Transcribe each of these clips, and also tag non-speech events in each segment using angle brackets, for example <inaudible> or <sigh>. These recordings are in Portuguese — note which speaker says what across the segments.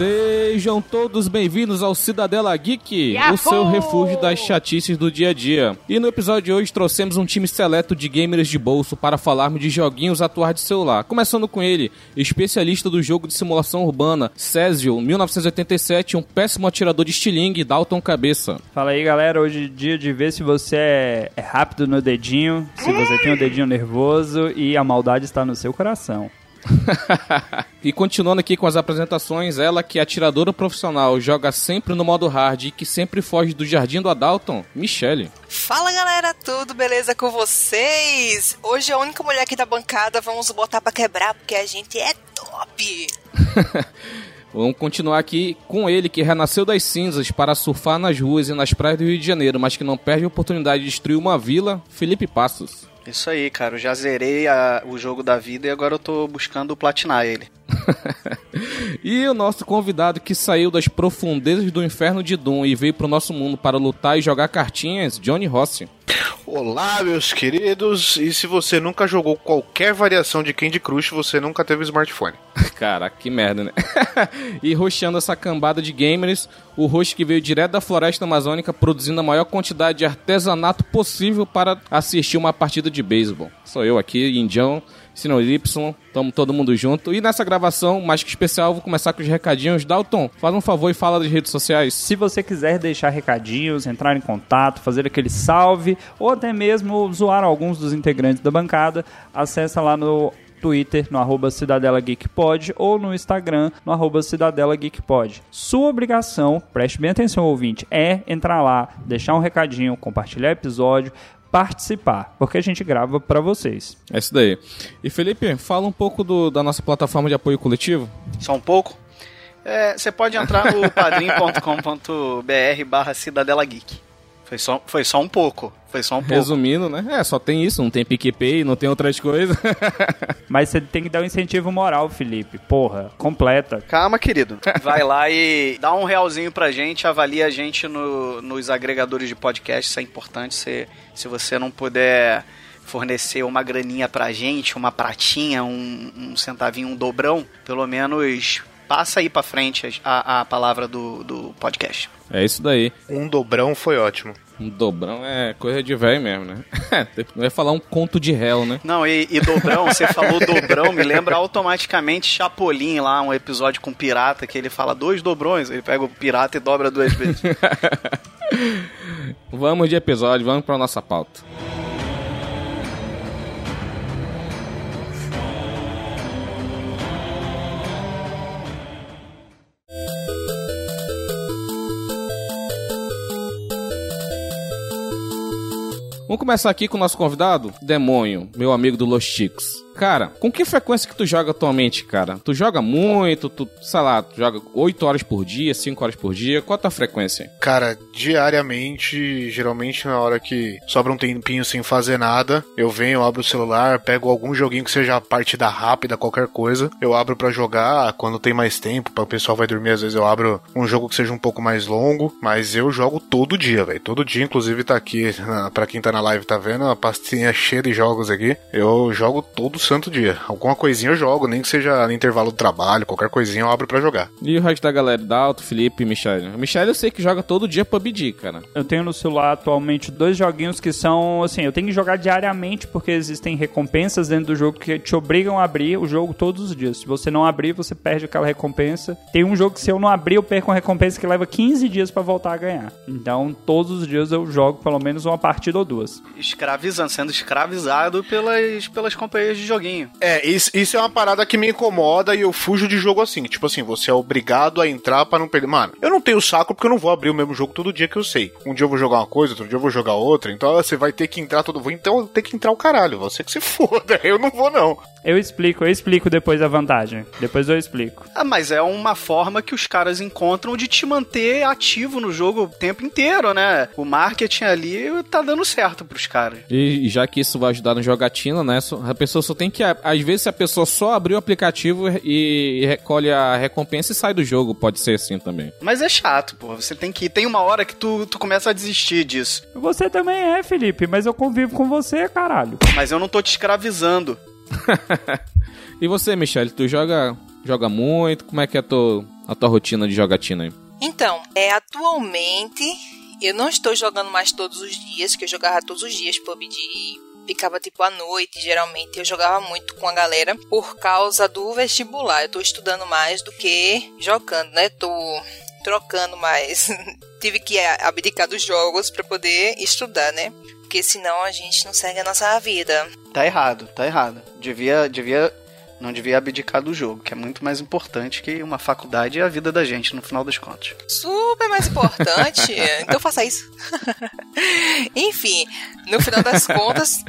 Speaker 1: Sejam todos bem-vindos ao Cidadela Geek,
Speaker 2: Yahoo!
Speaker 1: o seu refúgio das chatices do dia a dia. E no episódio de hoje trouxemos um time seleto de gamers de bolso para falarmos de joguinhos atuais de celular. Começando com ele, especialista do jogo de simulação urbana, Césio, 1987, um péssimo atirador de estilingue, Dalton Cabeça.
Speaker 3: Fala aí, galera. Hoje é dia de ver se você é, é rápido no dedinho, se você tem o dedinho nervoso e a maldade está no seu coração. <laughs>
Speaker 1: e continuando aqui com as apresentações, ela que é atiradora profissional, joga sempre no modo hard e que sempre foge do jardim do Adalton, Michele.
Speaker 4: Fala galera, tudo beleza com vocês? Hoje a única mulher aqui da bancada, vamos botar pra quebrar porque a gente é top! <laughs>
Speaker 1: Vamos continuar aqui com ele que renasceu das cinzas para surfar nas ruas e nas praias do Rio de Janeiro, mas que não perde a oportunidade de destruir uma vila, Felipe Passos.
Speaker 5: Isso aí, cara. Eu já zerei a- o jogo da vida e agora eu tô buscando platinar ele. <laughs>
Speaker 1: E o nosso convidado que saiu das profundezas do inferno de Doom e veio pro nosso mundo para lutar e jogar cartinhas, Johnny Rossi.
Speaker 6: Olá, meus queridos. E se você nunca jogou qualquer variação de Candy Crush, você nunca teve smartphone. <laughs>
Speaker 1: Caraca, que merda, né? <laughs> e roxeando essa cambada de gamers, o host que veio direto da floresta amazônica produzindo a maior quantidade de artesanato possível para assistir uma partida de beisebol. Sou eu aqui, Indião, Sinal Y, tamo todo mundo junto. E nessa gravação, mais que especial, vou começar com os recadinhos. Dalton, faz um favor e fala das redes sociais.
Speaker 3: Se você quiser deixar recadinhos, entrar em contato, fazer aquele salve ou até mesmo zoar alguns dos integrantes da bancada, acessa lá no Twitter, no arroba Cidadela ou no Instagram, no arroba Cidadela. Sua obrigação, preste bem atenção, ouvinte, é entrar lá, deixar um recadinho, compartilhar episódio, participar, porque a gente grava pra vocês.
Speaker 1: É isso daí. E Felipe, fala um pouco do- da nossa plataforma de apoio coletivo.
Speaker 5: Só um pouco? É, Você pode entrar no <laughs> padrim.com.br barra Cidadela Geek. Foi só, foi só um pouco. Foi só um pouco.
Speaker 1: Resumindo, né? É, só tem isso, não tem PicPay, não tem outras coisas. <laughs>
Speaker 3: Mas você tem que dar um incentivo moral, Felipe. Porra, completa.
Speaker 5: Calma, querido. Vai lá e dá um realzinho pra gente, avalia a gente no- nos agregadores de podcast, isso é importante. Se, se você não puder fornecer uma graninha pra gente, uma pratinha, um, um centavinho, um dobrão, pelo menos passa aí pra frente a, a palavra do, do podcast.
Speaker 1: é isso daí.
Speaker 6: Um dobrão foi ótimo.
Speaker 1: Um dobrão é coisa de velho mesmo, né? <laughs> Não ia falar um conto de réu, né?
Speaker 5: Não, e, e dobrão, você falou dobrão, me lembra automaticamente Chapolin lá, um episódio com pirata, que ele fala dois dobrões, ele pega o pirata e dobra duas vezes. <laughs>
Speaker 1: Vamos de episódio, vamos pra nossa pauta. Vamos começar aqui com o nosso convidado, Demônio, meu amigo do Los Chicos. Cara, com que frequência que tu joga atualmente, cara? Tu joga muito, tu, sei lá, tu joga 8 horas por dia, 5 horas por dia? Qual a tua frequência?
Speaker 6: Cara, diariamente, geralmente na hora que sobra um tempinho sem fazer nada, eu venho, abro o celular, pego algum joguinho que seja partida rápida, qualquer coisa, eu abro pra jogar quando tem mais tempo, para o pessoal vai dormir, às vezes eu abro um jogo que seja um pouco mais longo, mas eu jogo todo dia, velho, todo dia, inclusive tá aqui, pra quem tá na live tá vendo, a pastinha cheia de jogos aqui, eu jogo todo santo dia, alguma coisinha eu jogo, nem que seja no intervalo do trabalho, qualquer coisinha eu abro pra jogar.
Speaker 1: E o resto da galera, Dalto, Felipe e Michele? O Michele eu sei que joga todo dia PUBG, cara.
Speaker 3: Eu tenho no celular atualmente dois joguinhos que são, assim, eu tenho que jogar diariamente porque existem recompensas dentro do jogo que te obrigam a abrir o jogo todos os dias. Se você não abrir, você perde aquela recompensa. Tem um jogo que se eu não abrir, eu perco uma recompensa que leva 15 dias pra voltar a ganhar. Então, todos os dias eu jogo pelo menos uma partida ou duas.
Speaker 5: Escravizando, sendo escravizado pelas, pelas companhias de joguinho.
Speaker 6: É, isso, isso é uma parada que me incomoda e eu fujo de jogo assim. Tipo assim, você é obrigado a entrar pra não perder. Mano, eu não tenho saco porque eu não vou abrir o mesmo jogo todo dia que eu sei. Um dia eu vou jogar uma coisa, outro dia eu vou jogar outra. Então você vai ter que entrar todo. Então tenho que entrar o caralho. Você que se <laughs> foda, eu não vou não.
Speaker 3: Eu explico, eu explico depois a vantagem. Depois eu explico.
Speaker 5: Ah, mas é uma forma que os caras encontram de te manter ativo no jogo o tempo inteiro, né? O marketing ali tá dando certo pros caras.
Speaker 1: E, e já que isso vai ajudar no jogatina, né? A pessoa só tem que. Às vezes, se a pessoa só abrir o aplicativo e, e recolhe a recompensa e sai do jogo, pode ser assim também.
Speaker 5: Mas é chato, pô. Você tem que. Tem uma hora que tu, tu começa a desistir disso.
Speaker 3: Você também é, Felipe, mas eu convivo com você, caralho.
Speaker 5: Mas eu não tô te escravizando. <laughs>
Speaker 1: E você, Michelle, tu joga, joga muito? Como é que é a tua, a tua rotina de jogatina aí?
Speaker 4: Então, é, atualmente eu não estou jogando mais todos os dias, que eu jogava todos os dias PUBG. Ficava tipo à noite, geralmente eu jogava muito com a galera por causa do vestibular. Eu tô estudando mais do que jogando, né? Tô trocando mais. <laughs> Tive que abdicar dos jogos para poder estudar, né? Porque senão a gente não segue a nossa vida.
Speaker 5: Tá errado, tá errado. Devia. devia não devia abdicar do jogo, que é muito mais importante que uma faculdade e a vida da gente, no final das contas.
Speaker 4: Super mais importante. <laughs> então faça isso. <laughs> Enfim, no final das contas,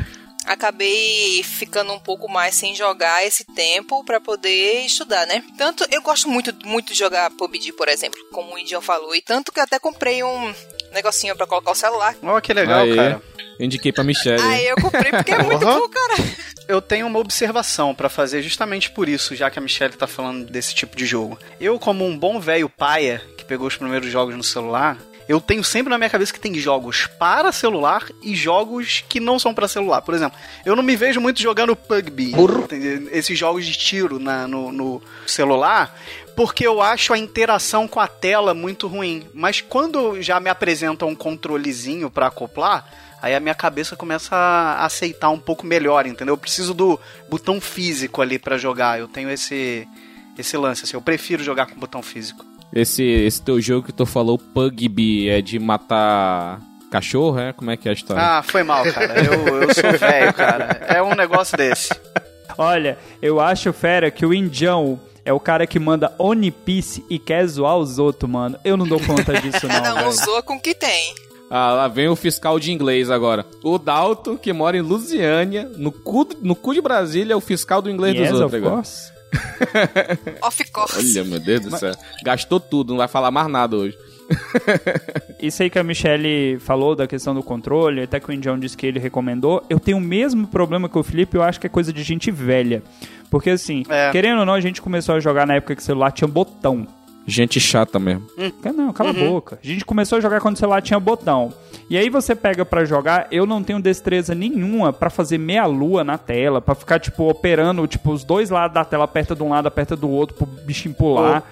Speaker 4: acabei ficando um pouco mais sem jogar esse tempo para poder estudar, né? Tanto eu gosto muito muito de jogar PUBG, por exemplo, como o Indian falou, e tanto que eu até comprei um negocinho para colocar o celular.
Speaker 5: Ó, que legal,
Speaker 1: Aê.
Speaker 5: cara.
Speaker 1: Indiquei pra Michelle.
Speaker 4: Aí eu comprei porque é <laughs> muito
Speaker 6: Uhum.
Speaker 4: bom, cara.
Speaker 5: Eu tenho uma observação pra fazer justamente por isso, já que a Michelle tá falando desse tipo de jogo. Eu, como um bom velho paia que pegou os primeiros jogos no celular, eu tenho sempre na minha cabeça que tem jogos para celular e jogos que não são para celular. Por exemplo, eu não me vejo muito jogando PUBG, esses jogos de tiro na- no, no celular, porque eu acho a interação com a tela muito ruim. Mas quando já me apresentam um controlezinho pra acoplar, aí a minha cabeça começa a aceitar um pouco melhor, entendeu? Eu preciso do botão físico ali pra jogar. Eu tenho esse esse lance assim, eu prefiro jogar com botão físico.
Speaker 1: Esse, esse teu jogo que tu falou, Pugby, é de matar cachorro, é? Como é que é a história?
Speaker 5: Ah, foi mal, cara. Eu, eu sou velho, cara. É um negócio desse.
Speaker 3: Olha, eu acho, fera, que o Indião é o cara que manda One Piece e quer zoar os outros, mano. Eu não dou conta disso, não, <laughs> velho.
Speaker 4: usou com o que tem.
Speaker 1: Ah, lá vem o fiscal de inglês agora. O Dalton, que mora em Lusiânia, no cu, no cu de Brasília, é o fiscal do inglês
Speaker 3: Yes,
Speaker 1: dos outros agora.
Speaker 3: course. <laughs>
Speaker 4: Off course.
Speaker 1: Olha, meu Deus do céu. Gastou tudo, não vai falar mais nada hoje. <laughs>
Speaker 3: Isso aí que a Michelle falou da questão do controle, até que o Indião disse que ele recomendou, eu tenho o mesmo problema que o Felipe, eu acho que é coisa de gente velha. Porque assim,
Speaker 5: É.
Speaker 3: querendo ou não, a gente começou a jogar na época que o celular tinha botão.
Speaker 1: Gente chata mesmo.
Speaker 3: Não, cala a boca. A gente começou a jogar quando o celular tinha botão. E aí você pega pra jogar, eu não tenho destreza nenhuma pra fazer meia lua na tela, pra ficar tipo operando tipo os dois lados da tela, aperta de um lado, aperta do outro pro bichinho pular.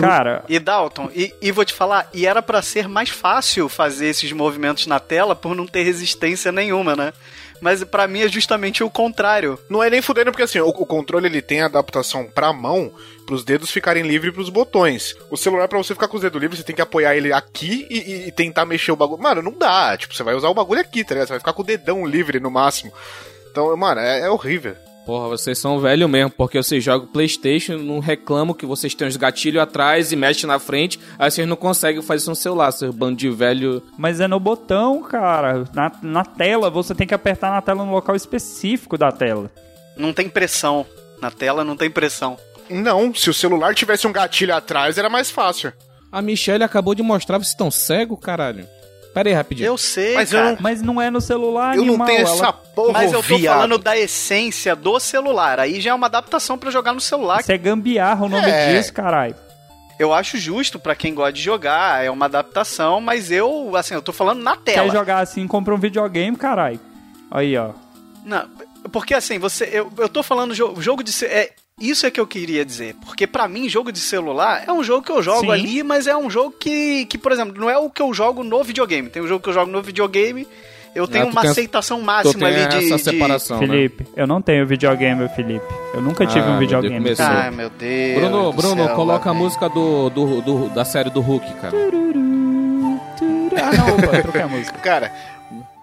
Speaker 3: Cara,
Speaker 5: E Dalton, e, e vou te falar, e era pra ser mais fácil fazer esses movimentos na tela por não ter resistência nenhuma, né? Mas pra mim é justamente o contrário.
Speaker 6: Não é nem fudendo, porque assim, o, o controle ele tem adaptação pra mão, pros dedos ficarem livres pros botões. O celular, pra você ficar com os dedos livres, você tem que apoiar ele aqui e, e- e tentar mexer o bagulho. Mano, não dá. Tipo, você vai usar o bagulho aqui, tá ligado? Você vai ficar com o dedão livre no máximo. Então, mano, é, é horrível.
Speaker 1: Porra, vocês são velho mesmo, porque vocês jogam Playstation, não reclamam que vocês têm os gatilhos atrás e mexem na frente, aí vocês não conseguem fazer isso no celular, seu bando de velho.
Speaker 3: mas é no botão, cara. Na, na tela, você tem que apertar na tela no local específico da tela.
Speaker 5: Não tem pressão. Na tela não tem pressão.
Speaker 6: Não, se o celular tivesse um gatilho atrás, era mais fácil.
Speaker 1: A Michelle acabou de mostrar, vocês estão cego, caralho? Pera aí, rapidinho.
Speaker 5: Eu sei,
Speaker 6: Mas eu
Speaker 5: cara.
Speaker 6: não-
Speaker 3: Mas não é no celular,
Speaker 6: Eu não
Speaker 3: animal.
Speaker 6: tenho
Speaker 3: ela-
Speaker 6: essa porra,
Speaker 5: Mas eu tô
Speaker 6: viado.
Speaker 5: falando da essência do celular. Aí já é uma adaptação pra jogar no celular.
Speaker 3: Isso é gambiarra o nome
Speaker 6: É.
Speaker 3: disso, caralho.
Speaker 5: Eu acho justo pra quem gosta de jogar, é uma adaptação, mas eu, assim, eu tô falando na
Speaker 3: Quer
Speaker 5: tela.
Speaker 3: jogar assim, compra um videogame, caralho. Aí, ó.
Speaker 5: Não, porque assim, você eu, eu tô falando jogo, jogo de é isso é que eu queria dizer, porque pra mim jogo de celular é um jogo que eu jogo
Speaker 3: Sim.
Speaker 5: ali, mas é um jogo que, que por exemplo, não é o que eu jogo no videogame. Tem um jogo que eu jogo no videogame, eu tenho
Speaker 1: tu
Speaker 5: uma aceitação máxima ali de,
Speaker 1: essa
Speaker 5: de-
Speaker 1: separação, né?
Speaker 3: Felipe, eu não tenho videogame, Felipe. Eu nunca tive
Speaker 1: Ah,
Speaker 3: um
Speaker 1: meu Deus,
Speaker 3: videogame.
Speaker 5: Ai, meu Deus.
Speaker 1: Bruno, Bruno,
Speaker 5: céu,
Speaker 1: coloca a música do, do, do- da série do Hulk, cara.
Speaker 3: Ah, não, opa, <laughs> troquei a música.
Speaker 6: Cara,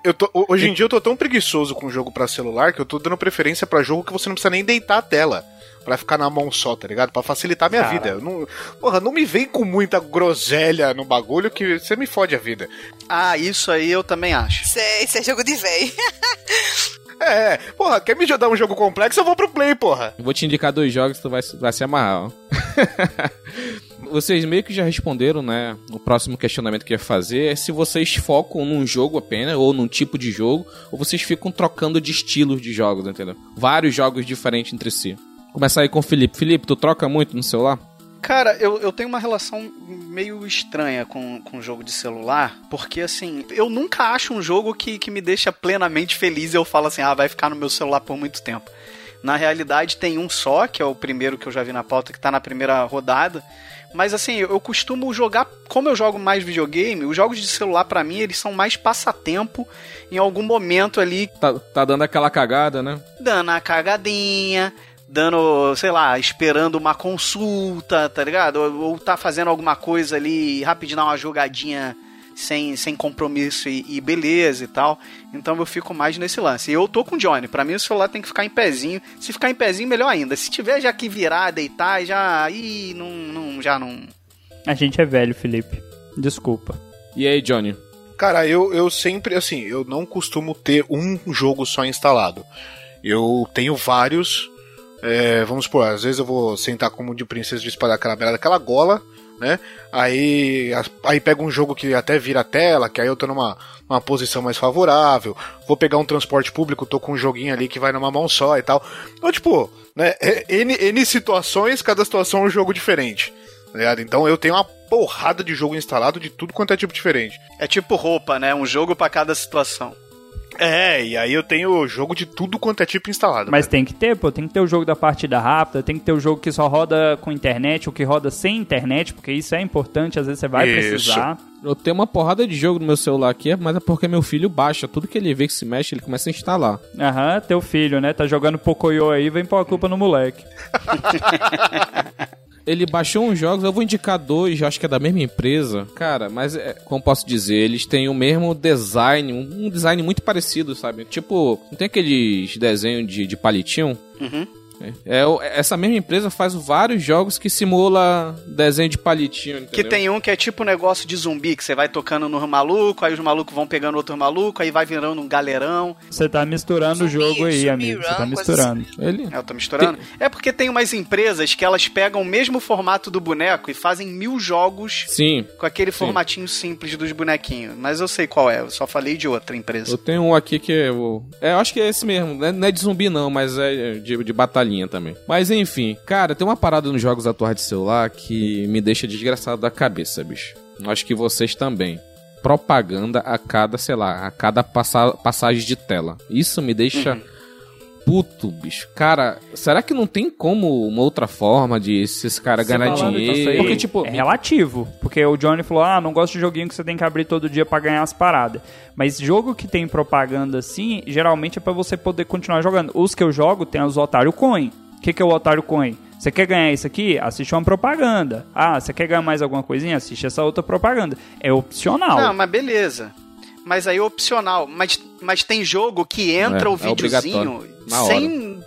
Speaker 6: eu tô, hoje em dia eu tô tão preguiçoso com jogo pra celular que eu tô dando preferência pra jogo que você não precisa nem deitar a tela. Pra ficar na mão só, tá ligado? Pra facilitar a minha
Speaker 3: Cara.
Speaker 6: vida. Eu Não, porra, não me vem com muita groselha no bagulho que você me fode a vida.
Speaker 5: Ah, isso aí eu também acho.
Speaker 4: Isso é, isso é jogo de véi.
Speaker 6: É, porra, quer me dar um jogo complexo? Eu vou pro Play, porra.
Speaker 1: Vou te indicar dois jogos tu vai, vai se amarrar, ó. <laughs> vocês meio que já responderam, né? O próximo questionamento que eu ia fazer é se vocês focam num jogo apenas, ou num tipo de jogo, ou vocês ficam trocando de estilos de jogos, entendeu? Vários jogos diferentes entre si. Começar aí com o Felipe. Felipe, tu troca muito no celular?
Speaker 5: Cara, eu, eu tenho uma relação meio estranha com, com jogo de celular, porque assim, eu nunca acho um jogo que, que me deixa plenamente feliz e eu falo assim, ah, vai ficar no meu celular por muito tempo. Na realidade, tem um só, que é o primeiro que eu já vi na pauta, que tá na primeira rodada. Mas assim, eu costumo jogar, como eu jogo mais videogame, os jogos de celular para mim, eles são mais passatempo em algum momento ali.
Speaker 1: Tá, tá dando aquela cagada, né?
Speaker 5: Dando a cagadinha, dando, sei lá, esperando uma consulta, tá ligado? Ou, ou tá fazendo alguma coisa ali, rapidinho dar uma jogadinha sem, sem compromisso e, e, beleza e tal. Então eu fico mais nesse lance. E eu tô com o Johnny. Pra mim o celular tem que ficar em pezinho. Se ficar em pezinho, melhor ainda. Se tiver já que virar, deitar, já. Ih, não, não, já não.
Speaker 3: A gente é velho, Felipe. Desculpa.
Speaker 1: E aí, Johnny?
Speaker 6: Cara, eu, eu sempre, assim, eu não costumo ter um jogo só instalado. Eu tenho vários é, vamos supor, às vezes eu vou sentar como de princesa de espada aquela beira daquela gola, né? Aí, aí pega um jogo que até vira tela, que aí eu tô numa, numa posição mais favorável. Vou pegar um transporte público, tô com um joguinho ali que vai numa mão só e tal. Então, tipo, né? É, N, N situações, cada situação é um jogo diferente. Tá então eu tenho uma porrada de jogo instalado de tudo quanto é tipo diferente.
Speaker 5: É tipo roupa, né? Um jogo para cada situação.
Speaker 6: É, e aí eu tenho jogo de tudo quanto é tipo instalado.
Speaker 3: Mas cara. tem que ter, pô, tem que ter o jogo da partida rápida, tem que ter o jogo que só roda com internet, ou que roda sem internet, porque isso é importante, às vezes você vai isso. precisar.
Speaker 1: Eu tenho uma porrada de jogo no meu celular aqui, mas é porque meu filho baixa. Tudo que ele vê que se mexe, ele começa a instalar.
Speaker 3: Aham, teu filho, né? Tá jogando Pocoyo aí, vem pôr a culpa no moleque. <laughs>
Speaker 1: ele baixou uns jogos, eu vou indicar dois, acho que é da mesma empresa. Cara, mas é, como posso dizer, eles têm o mesmo design, um, design muito parecido, sabe? Tipo, não tem aqueles desenhos de, de palitinho?
Speaker 5: Uhum.
Speaker 1: É, é, essa mesma empresa faz vários jogos que simula desenho de palitinho. Entendeu?
Speaker 5: Que tem um que é tipo um negócio de zumbi, que você vai tocando no maluco, aí os malucos vão pegando outro maluco, aí vai virando um galerão.
Speaker 3: Você tá misturando zumbi, o jogo aí, amigo. Você tá misturando.
Speaker 5: Assim. Ele... É, eu tô misturando? Tem... É porque tem umas empresas que elas pegam o mesmo formato do boneco e fazem mil jogos
Speaker 1: Sim.
Speaker 5: com aquele Sim. formatinho simples dos bonequinhos. Mas eu sei qual é, eu só falei de outra empresa.
Speaker 1: Eu tenho um aqui que é o. É, eu acho que é esse mesmo. Não é de zumbi, não, mas é de, de batalhinha também. Mas enfim, cara, tem uma parada nos jogos atuais de celular que me deixa desgraçado da cabeça, bicho. Acho que vocês também. Propaganda a cada, sei lá, a cada passa passagem de tela. Isso me deixa. Uhum puto, bicho. Cara, será que não tem como uma outra forma de esses caras ganhar dinheiro?
Speaker 3: Porque, tipo, é relativo. Porque o Johnny falou: ah, não gosto de joguinho que você tem que abrir todo dia para ganhar as paradas. Mas jogo que tem propaganda assim, geralmente é para você poder continuar jogando. Os que eu jogo tem os Otário Coin que, que é o Otário Coin? Você quer ganhar isso aqui? Assiste uma propaganda. Ah, você quer ganhar mais alguma coisinha? Assiste essa outra propaganda. É opcional.
Speaker 5: Não, mas beleza. Mas aí é opcional. Mas, mas tem jogo que entra é, o é videozinho é sem.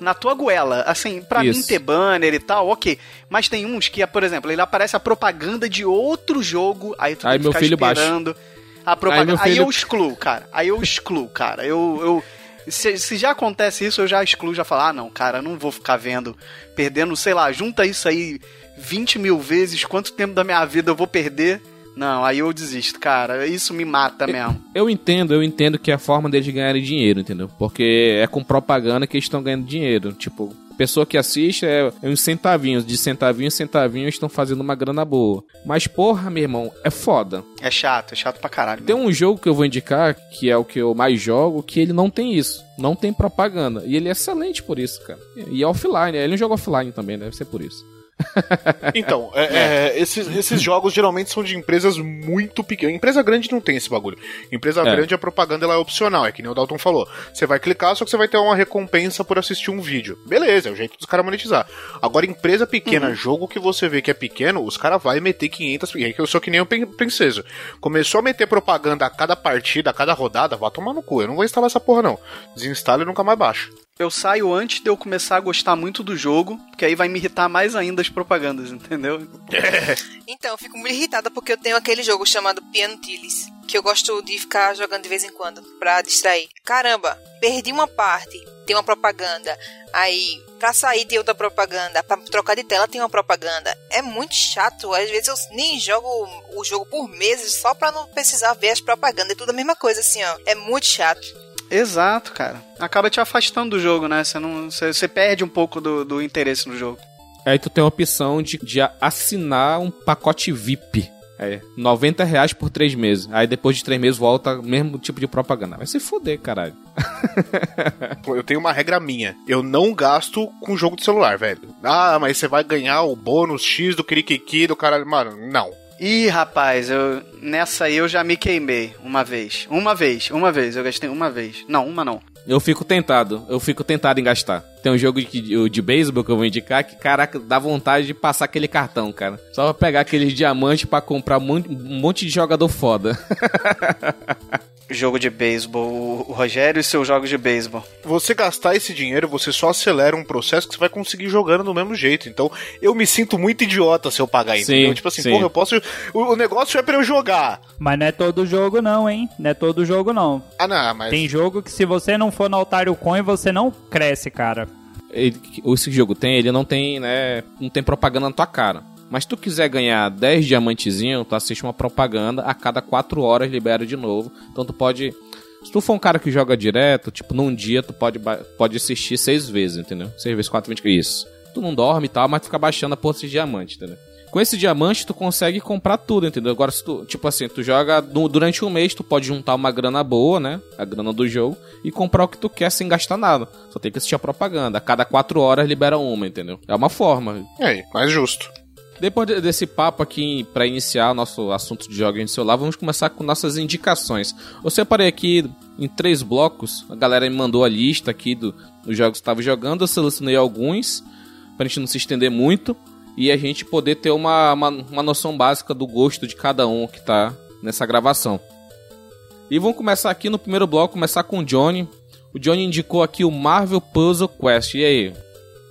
Speaker 5: Na tua goela. Assim, pra isso. mim ter banner e tal, ok. Mas tem uns que, por exemplo, ele aparece a propaganda de outro jogo, aí tu
Speaker 1: aí
Speaker 5: tem que ficar esperando. A propaganda. Aí, filho... aí, eu excluo, cara. Aí eu excluo, cara. Eu, eu, se, se, já acontece isso, eu já excluo, já falo, ah, não, cara, não vou ficar vendo, perdendo, sei lá, junta isso aí 20 mil vezes, quanto tempo da minha vida eu vou perder? Não, aí eu desisto, cara. Isso me mata mesmo.
Speaker 1: Eu, eu entendo, eu entendo que é a forma deles ganharem dinheiro, entendeu? Porque é com propaganda que eles estão ganhando dinheiro. Tipo, pessoa que assiste é, é uns centavinhos, de centavinho em centavinho estão fazendo uma grana boa. Mas porra, meu irmão, é foda.
Speaker 5: É chato, é chato pra caralho.
Speaker 1: Tem um jogo que eu vou indicar, que é o que eu mais jogo, que ele não tem isso. Não tem propaganda. E ele é excelente por isso, cara. E é offline, ele é um jogo offline também, deve ser por isso.
Speaker 6: Então, é, é. É, esses, esses jogos geralmente são de empresas muito pequenas. Empresa grande não tem esse bagulho. Empresa é. grande, a propaganda ela é opcional, é que nem o Dalton falou. Você vai clicar, só que você vai ter uma recompensa por assistir um vídeo. Beleza, é o jeito dos caras monetizar. Agora, empresa pequena, uhum. jogo que você vê que é pequeno, os caras vão meter 500. E aí que eu sou que nem o Princesa. Começou a meter propaganda a cada partida, a cada rodada, vá tomar no cu. Eu não vou instalar essa porra, não. Desinstala e nunca mais baixa.
Speaker 5: Eu saio antes de eu começar a gostar muito do jogo, porque aí vai me irritar mais ainda as propagandas, entendeu? <laughs>
Speaker 4: Então, eu fico muito irritada porque eu tenho aquele jogo chamado Piano Tillis, que eu gosto de ficar jogando de vez em quando, pra distrair. Caramba, perdi uma parte, tem uma propaganda. Aí, pra sair tem outra propaganda, pra trocar de tela tem uma propaganda. É muito chato, às vezes eu nem jogo o jogo por meses só pra não precisar ver as propagandas. É tudo a mesma coisa, assim, ó. É muito chato.
Speaker 5: Exato, cara. Acaba te afastando do jogo, né? Você, não, você, você perde um pouco do, do interesse no jogo.
Speaker 1: Aí tu tem a opção de, de assinar um pacote VIP. É, 90 reais por três meses. Aí depois de três meses volta mesmo tipo de propaganda. Vai se fuder, caralho. <laughs>
Speaker 6: Eu tenho uma regra minha. Eu não gasto com jogo de celular, velho. Ah, mas você vai ganhar o bônus X do Kirikiki do caralho. Mano, não.
Speaker 5: Ih, rapaz, eu nessa aí eu já me queimei uma vez. Uma vez, uma vez. Eu gastei uma vez. Não, uma não.
Speaker 1: Eu fico tentado, eu fico tentado em gastar. Tem um jogo de, de beisebol que eu vou indicar que, caraca, dá vontade de passar aquele cartão, cara. Só pra pegar aqueles diamantes pra comprar um monte de jogador foda. <laughs>
Speaker 5: jogo de beisebol, o Rogério e seus jogos de beisebol.
Speaker 6: Você gastar esse dinheiro, você só acelera um processo que você vai conseguir jogando do mesmo jeito. Então, eu me sinto muito idiota se eu pagar isso. Tipo assim,
Speaker 1: sim.
Speaker 6: porra, eu posso. O, negócio é pra eu jogar.
Speaker 3: Mas não é todo jogo não, hein? Não é todo jogo não.
Speaker 6: Ah, não, mas.
Speaker 3: Tem jogo que se você não for no Altário Coin, você não cresce, cara.
Speaker 1: Ele, esse jogo tem, ele não tem, né? Não tem propaganda na tua cara. Mas tu quiser ganhar 10 diamantezinhos, tu assiste uma propaganda, a cada 4 horas libera de novo. Então tu pode. Se tu for um cara que joga direto, tipo, num dia tu pode, pode assistir 6 vezes, entendeu? 6 vezes 4, 20. Isso. Tu não dorme e tal, mas tu fica baixando a porra de diamante, entendeu? Com esse diamante, tu consegue comprar tudo, entendeu? Agora, se tu, tipo assim, tu joga du- durante um mês, tu pode juntar uma grana boa, né? A grana do jogo, e comprar o que tu quer sem gastar nada. Só tem que assistir a propaganda. A cada 4 horas libera uma, entendeu? É uma forma.
Speaker 6: Aí, mais justo.
Speaker 1: Depois de- desse papo aqui, pra iniciar nosso assunto de jogos de celular, vamos começar com nossas indicações. Eu separei aqui em três blocos, a galera me mandou a lista aqui do- dos jogos que estava jogando, eu selecionei alguns, pra gente não se estender muito, e a gente poder ter uma, uma, uma noção básica do gosto de cada um que tá nessa gravação. E vamos começar aqui no primeiro bloco, começar com o Johnny. O Johnny indicou aqui o Marvel Puzzle Quest. E aí,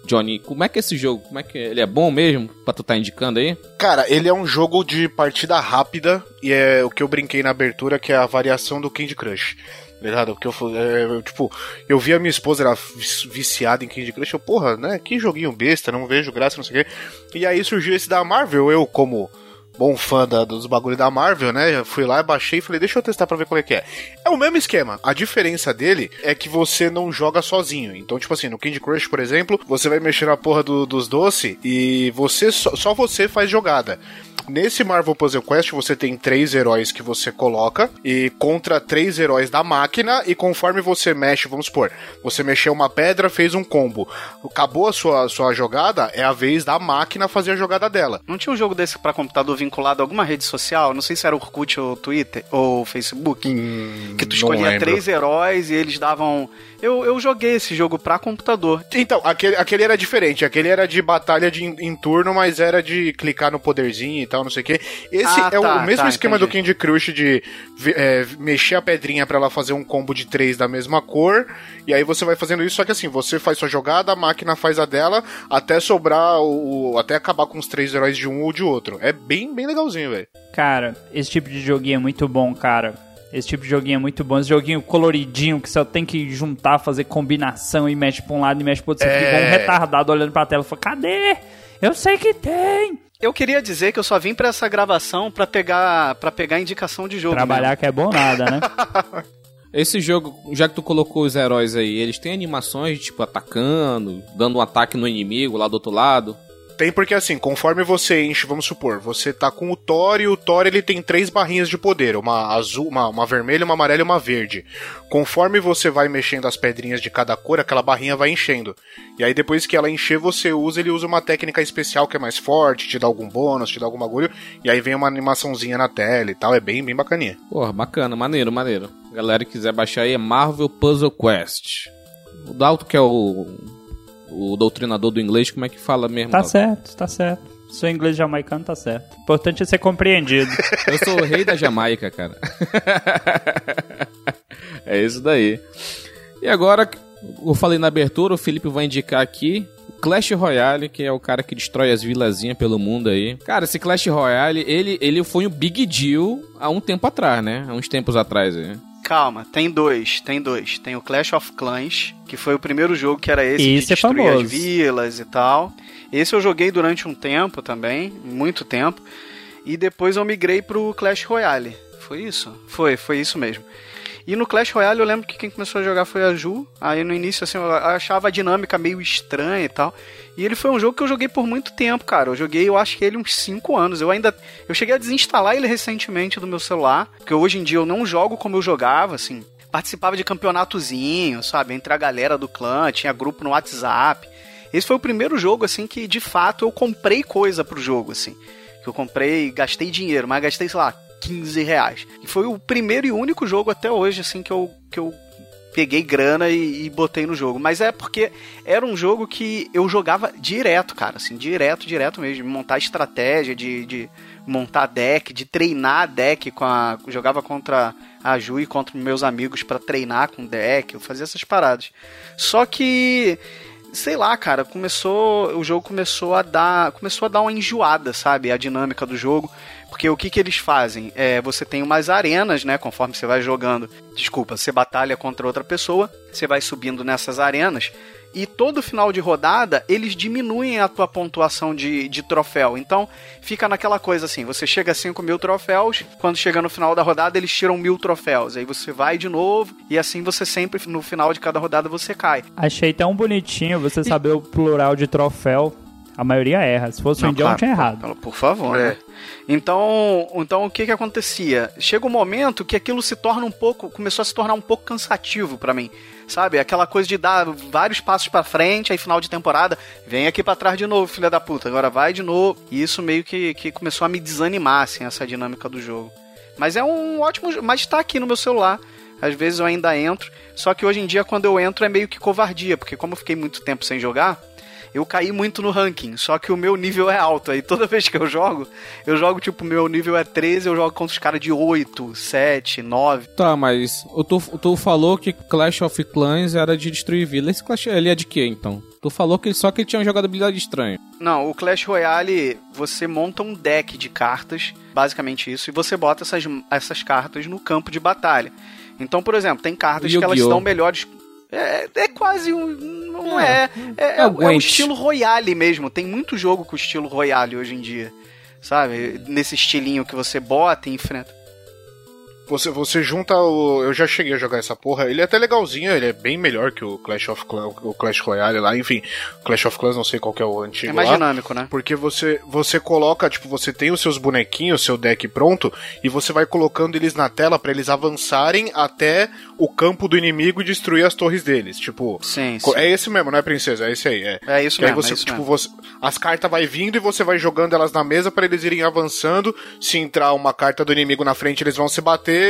Speaker 1: Johnny, como é que é esse jogo? Como é que é? ele é bom mesmo pra tu tá indicando aí?
Speaker 6: Cara, ele é um jogo de partida rápida e é o que eu brinquei na abertura, que é a variação do Candy Crush. tá Ligado? Porque eu, fu- é, tipo, eu vi a minha esposa era vici- viciada em Candy Crush, eu, porra, né? Que joguinho besta, não vejo graça, não sei o quê. E aí surgiu esse da Marvel, eu, como bom fã da- dos bagulho da Marvel, né? Fui lá, baixei e falei, deixa eu testar pra ver qual é que é. É o mesmo esquema. A diferença dele é que você não joga sozinho. Então, tipo assim, no Candy Crush, por exemplo, você vai mexer na porra do- dos doces e você só, só você faz jogada. Nesse Marvel Puzzle Quest você tem três heróis que você coloca e contra três heróis da máquina e conforme você mexe, vamos supor, você mexeu uma pedra, fez um combo. Acabou a sua, sua jogada, é a vez da máquina fazer a jogada dela.
Speaker 5: Não tinha um jogo desse pra computador vinculado a alguma rede social? Não sei se era Orkut ou Twitter ou Facebook. que tu escolhia três heróis e eles davam. Eu, eu joguei esse jogo pra computador.
Speaker 6: Então, aquele, aquele era diferente. Aquele era de batalha de, em, em turno, mas era de clicar no poderzinho e tal, não sei o quê. Esse
Speaker 5: Ah,
Speaker 6: é o-
Speaker 5: tá,
Speaker 6: o mesmo
Speaker 5: tá,
Speaker 6: esquema
Speaker 5: entendi.
Speaker 6: do Candy Crush de é, mexer a pedrinha pra ela fazer um combo de três da mesma cor. E aí você vai fazendo isso, só que assim, você faz sua jogada, a máquina faz a dela, até sobrar o. até acabar com os três heróis de um ou de outro. É bem, bem legalzinho, velho.
Speaker 3: Cara, esse tipo de joguinho é muito bom, cara. Esse tipo de joguinho é muito bom. Esse joguinho coloridinho que só tem que juntar, fazer combinação e mexe pra um lado e mexe pro outro. Você
Speaker 6: É.
Speaker 3: fica um retardado olhando pra tela e fala, cadê? Eu sei que tem.
Speaker 5: Eu queria dizer que eu só vim pra essa gravação pra pegar para pegar indicação de jogo.
Speaker 3: Trabalhar que é bom nada, né? <laughs>
Speaker 1: Esse jogo, já que tu colocou os heróis aí, eles têm animações, tipo, atacando, dando um ataque no inimigo lá do outro lado.
Speaker 6: Tem porque assim, conforme você enche, vamos supor, você tá com o Thor e o Thor ele tem três barrinhas de poder, uma azul, uma, uma vermelha, uma amarela e uma verde. Conforme você vai mexendo as pedrinhas de cada cor, aquela barrinha vai enchendo. E aí depois que ela encher, você usa, ele usa uma técnica especial que é mais forte, te dá algum bônus, te dá algum bagulho, e aí vem uma animaçãozinha na tela e tal, é bem, bem bacaninha.
Speaker 1: Porra, bacana, maneiro, maneiro. Galera que quiser baixar aí é Marvel Puzzle Quest. O Dalton, que é o, o doutrinador do inglês, como é que fala mesmo?
Speaker 3: Tá
Speaker 1: Dalton?
Speaker 3: certo, tá certo. Seu inglês jamaicano tá certo. O importante é ser compreendido. <laughs>
Speaker 1: Eu sou o rei da Jamaica, cara. <laughs> é isso daí. E agora, eu falei na abertura, o Felipe vai indicar aqui. Clash Royale, que é o cara que destrói as vilazinhas pelo mundo aí. Cara, esse Clash Royale, ele, ele foi um big deal há um tempo atrás, né? Há uns tempos atrás aí.
Speaker 5: Calma, tem dois, tem dois. Tem o Clash of Clans, que foi o primeiro jogo que era esse
Speaker 3: Esse
Speaker 5: de
Speaker 3: é
Speaker 5: destruir
Speaker 3: famoso.
Speaker 5: as vilas e tal. Esse eu joguei durante um tempo também, muito tempo. E depois eu migrei pro Clash Royale. Foi isso? Foi, foi isso mesmo. E no Clash Royale eu lembro que quem começou a jogar foi a Ju. Aí no início, assim, eu achava a dinâmica meio estranha e tal. E ele foi um jogo que eu joguei por muito tempo, cara. Eu joguei, eu acho que ele uns 5 anos. Eu ainda. Eu cheguei a desinstalar ele recentemente do meu celular. Porque hoje em dia eu não jogo como eu jogava, assim. Participava de campeonatozinho, sabe? Entre a galera do clã, tinha grupo no WhatsApp. Esse foi o primeiro jogo, assim, que de fato eu comprei coisa pro jogo, assim. Que eu comprei, gastei dinheiro, mas gastei, sei lá, 15 reais. E foi o primeiro e único jogo até hoje, assim, que eu, que eu peguei grana e, e botei no jogo. Mas é porque era um jogo que eu jogava direto, cara, assim, direto, direto mesmo. Montar estratégia, de, de montar deck, de treinar deck com a. Jogava contra a Ju e contra meus amigos pra treinar com deck, eu fazia essas paradas. Só que. Sei lá, cara, começou. O jogo começou a dar. Começou a dar uma enjoada, sabe? A dinâmica do jogo. Porque o que, que eles fazem? É, você tem umas arenas, né? Conforme você vai jogando. Desculpa, você batalha contra outra pessoa, você vai subindo nessas arenas. E todo final de rodada, eles diminuem a tua pontuação de, de troféu. Então, fica naquela coisa assim: você chega a 5 mil troféus, quando chega no final da rodada, eles tiram mil troféus. Aí você vai de novo, e assim você sempre, no final de cada rodada, você cai.
Speaker 3: Achei tão bonitinho você saber o plural de troféu. A maioria erra. Se fosse o
Speaker 5: Não,
Speaker 3: indião,
Speaker 5: claro,
Speaker 3: tinha
Speaker 5: por-
Speaker 3: errado.
Speaker 5: Por, por favor,
Speaker 6: É.
Speaker 5: né? Então, então o que que acontecia? Chega um momento que aquilo se torna um pouco, começou a se tornar um pouco cansativo pra mim, sabe? Aquela coisa de dar vários passos pra frente, aí final de temporada, vem aqui pra trás de novo, filha da puta, agora vai de novo. E isso meio que, que começou a me desanimar, assim, essa dinâmica do jogo. Mas é um ótimo, mas tá aqui no meu celular. Às vezes eu ainda entro, só que hoje em dia quando eu entro é meio que covardia, porque como eu fiquei muito tempo sem jogar, eu caí muito no ranking, só que o meu nível é alto. Aí toda <laughs> vez que eu jogo, eu jogo tipo, meu nível é 13, eu jogo contra os caras de 8, 7, 9.
Speaker 1: Tá, mas tu, tu falou que Clash of Clans era de destruir vila. Esse Clash ele é de quê, então? Tu falou que só que ele tinha uma jogabilidade estranha.
Speaker 5: Não, o Clash Royale, você monta um deck de cartas, basicamente isso, e você bota essas, essas cartas no campo de batalha. Então, por exemplo, tem cartas que elas dão melhores. É, é quase um. Não é. É, é,
Speaker 1: É o
Speaker 5: é
Speaker 1: Gwent.
Speaker 5: estilo Royale mesmo. Tem muito jogo com estilo Royale hoje em dia. Sabe? Nesse estilinho que você bota e enfrenta.
Speaker 6: Você, você junta o. Eu já cheguei a jogar essa porra. Ele é até legalzinho, ele é bem melhor que o Clash of Clans, o Clash Royale lá. Enfim, Clash of Clans não sei qual que é o antigo.
Speaker 5: É mais
Speaker 6: lá.
Speaker 5: dinâmico, né?
Speaker 6: Porque você, você coloca, tipo, você tem os seus bonequinhos, seu deck pronto, e você vai colocando eles na tela pra eles avançarem até o campo do inimigo e destruir as torres deles. Tipo,
Speaker 5: Sim, sim.
Speaker 6: é esse mesmo, não é princesa? É esse aí, é.
Speaker 5: É isso
Speaker 6: Que aí
Speaker 5: mesmo,
Speaker 6: você,
Speaker 5: é
Speaker 6: tipo,
Speaker 5: mesmo.
Speaker 6: você, as cartas vai vindo e você vai jogando elas na mesa pra eles irem avançando. Se entrar uma carta do inimigo na frente, eles vão se bater.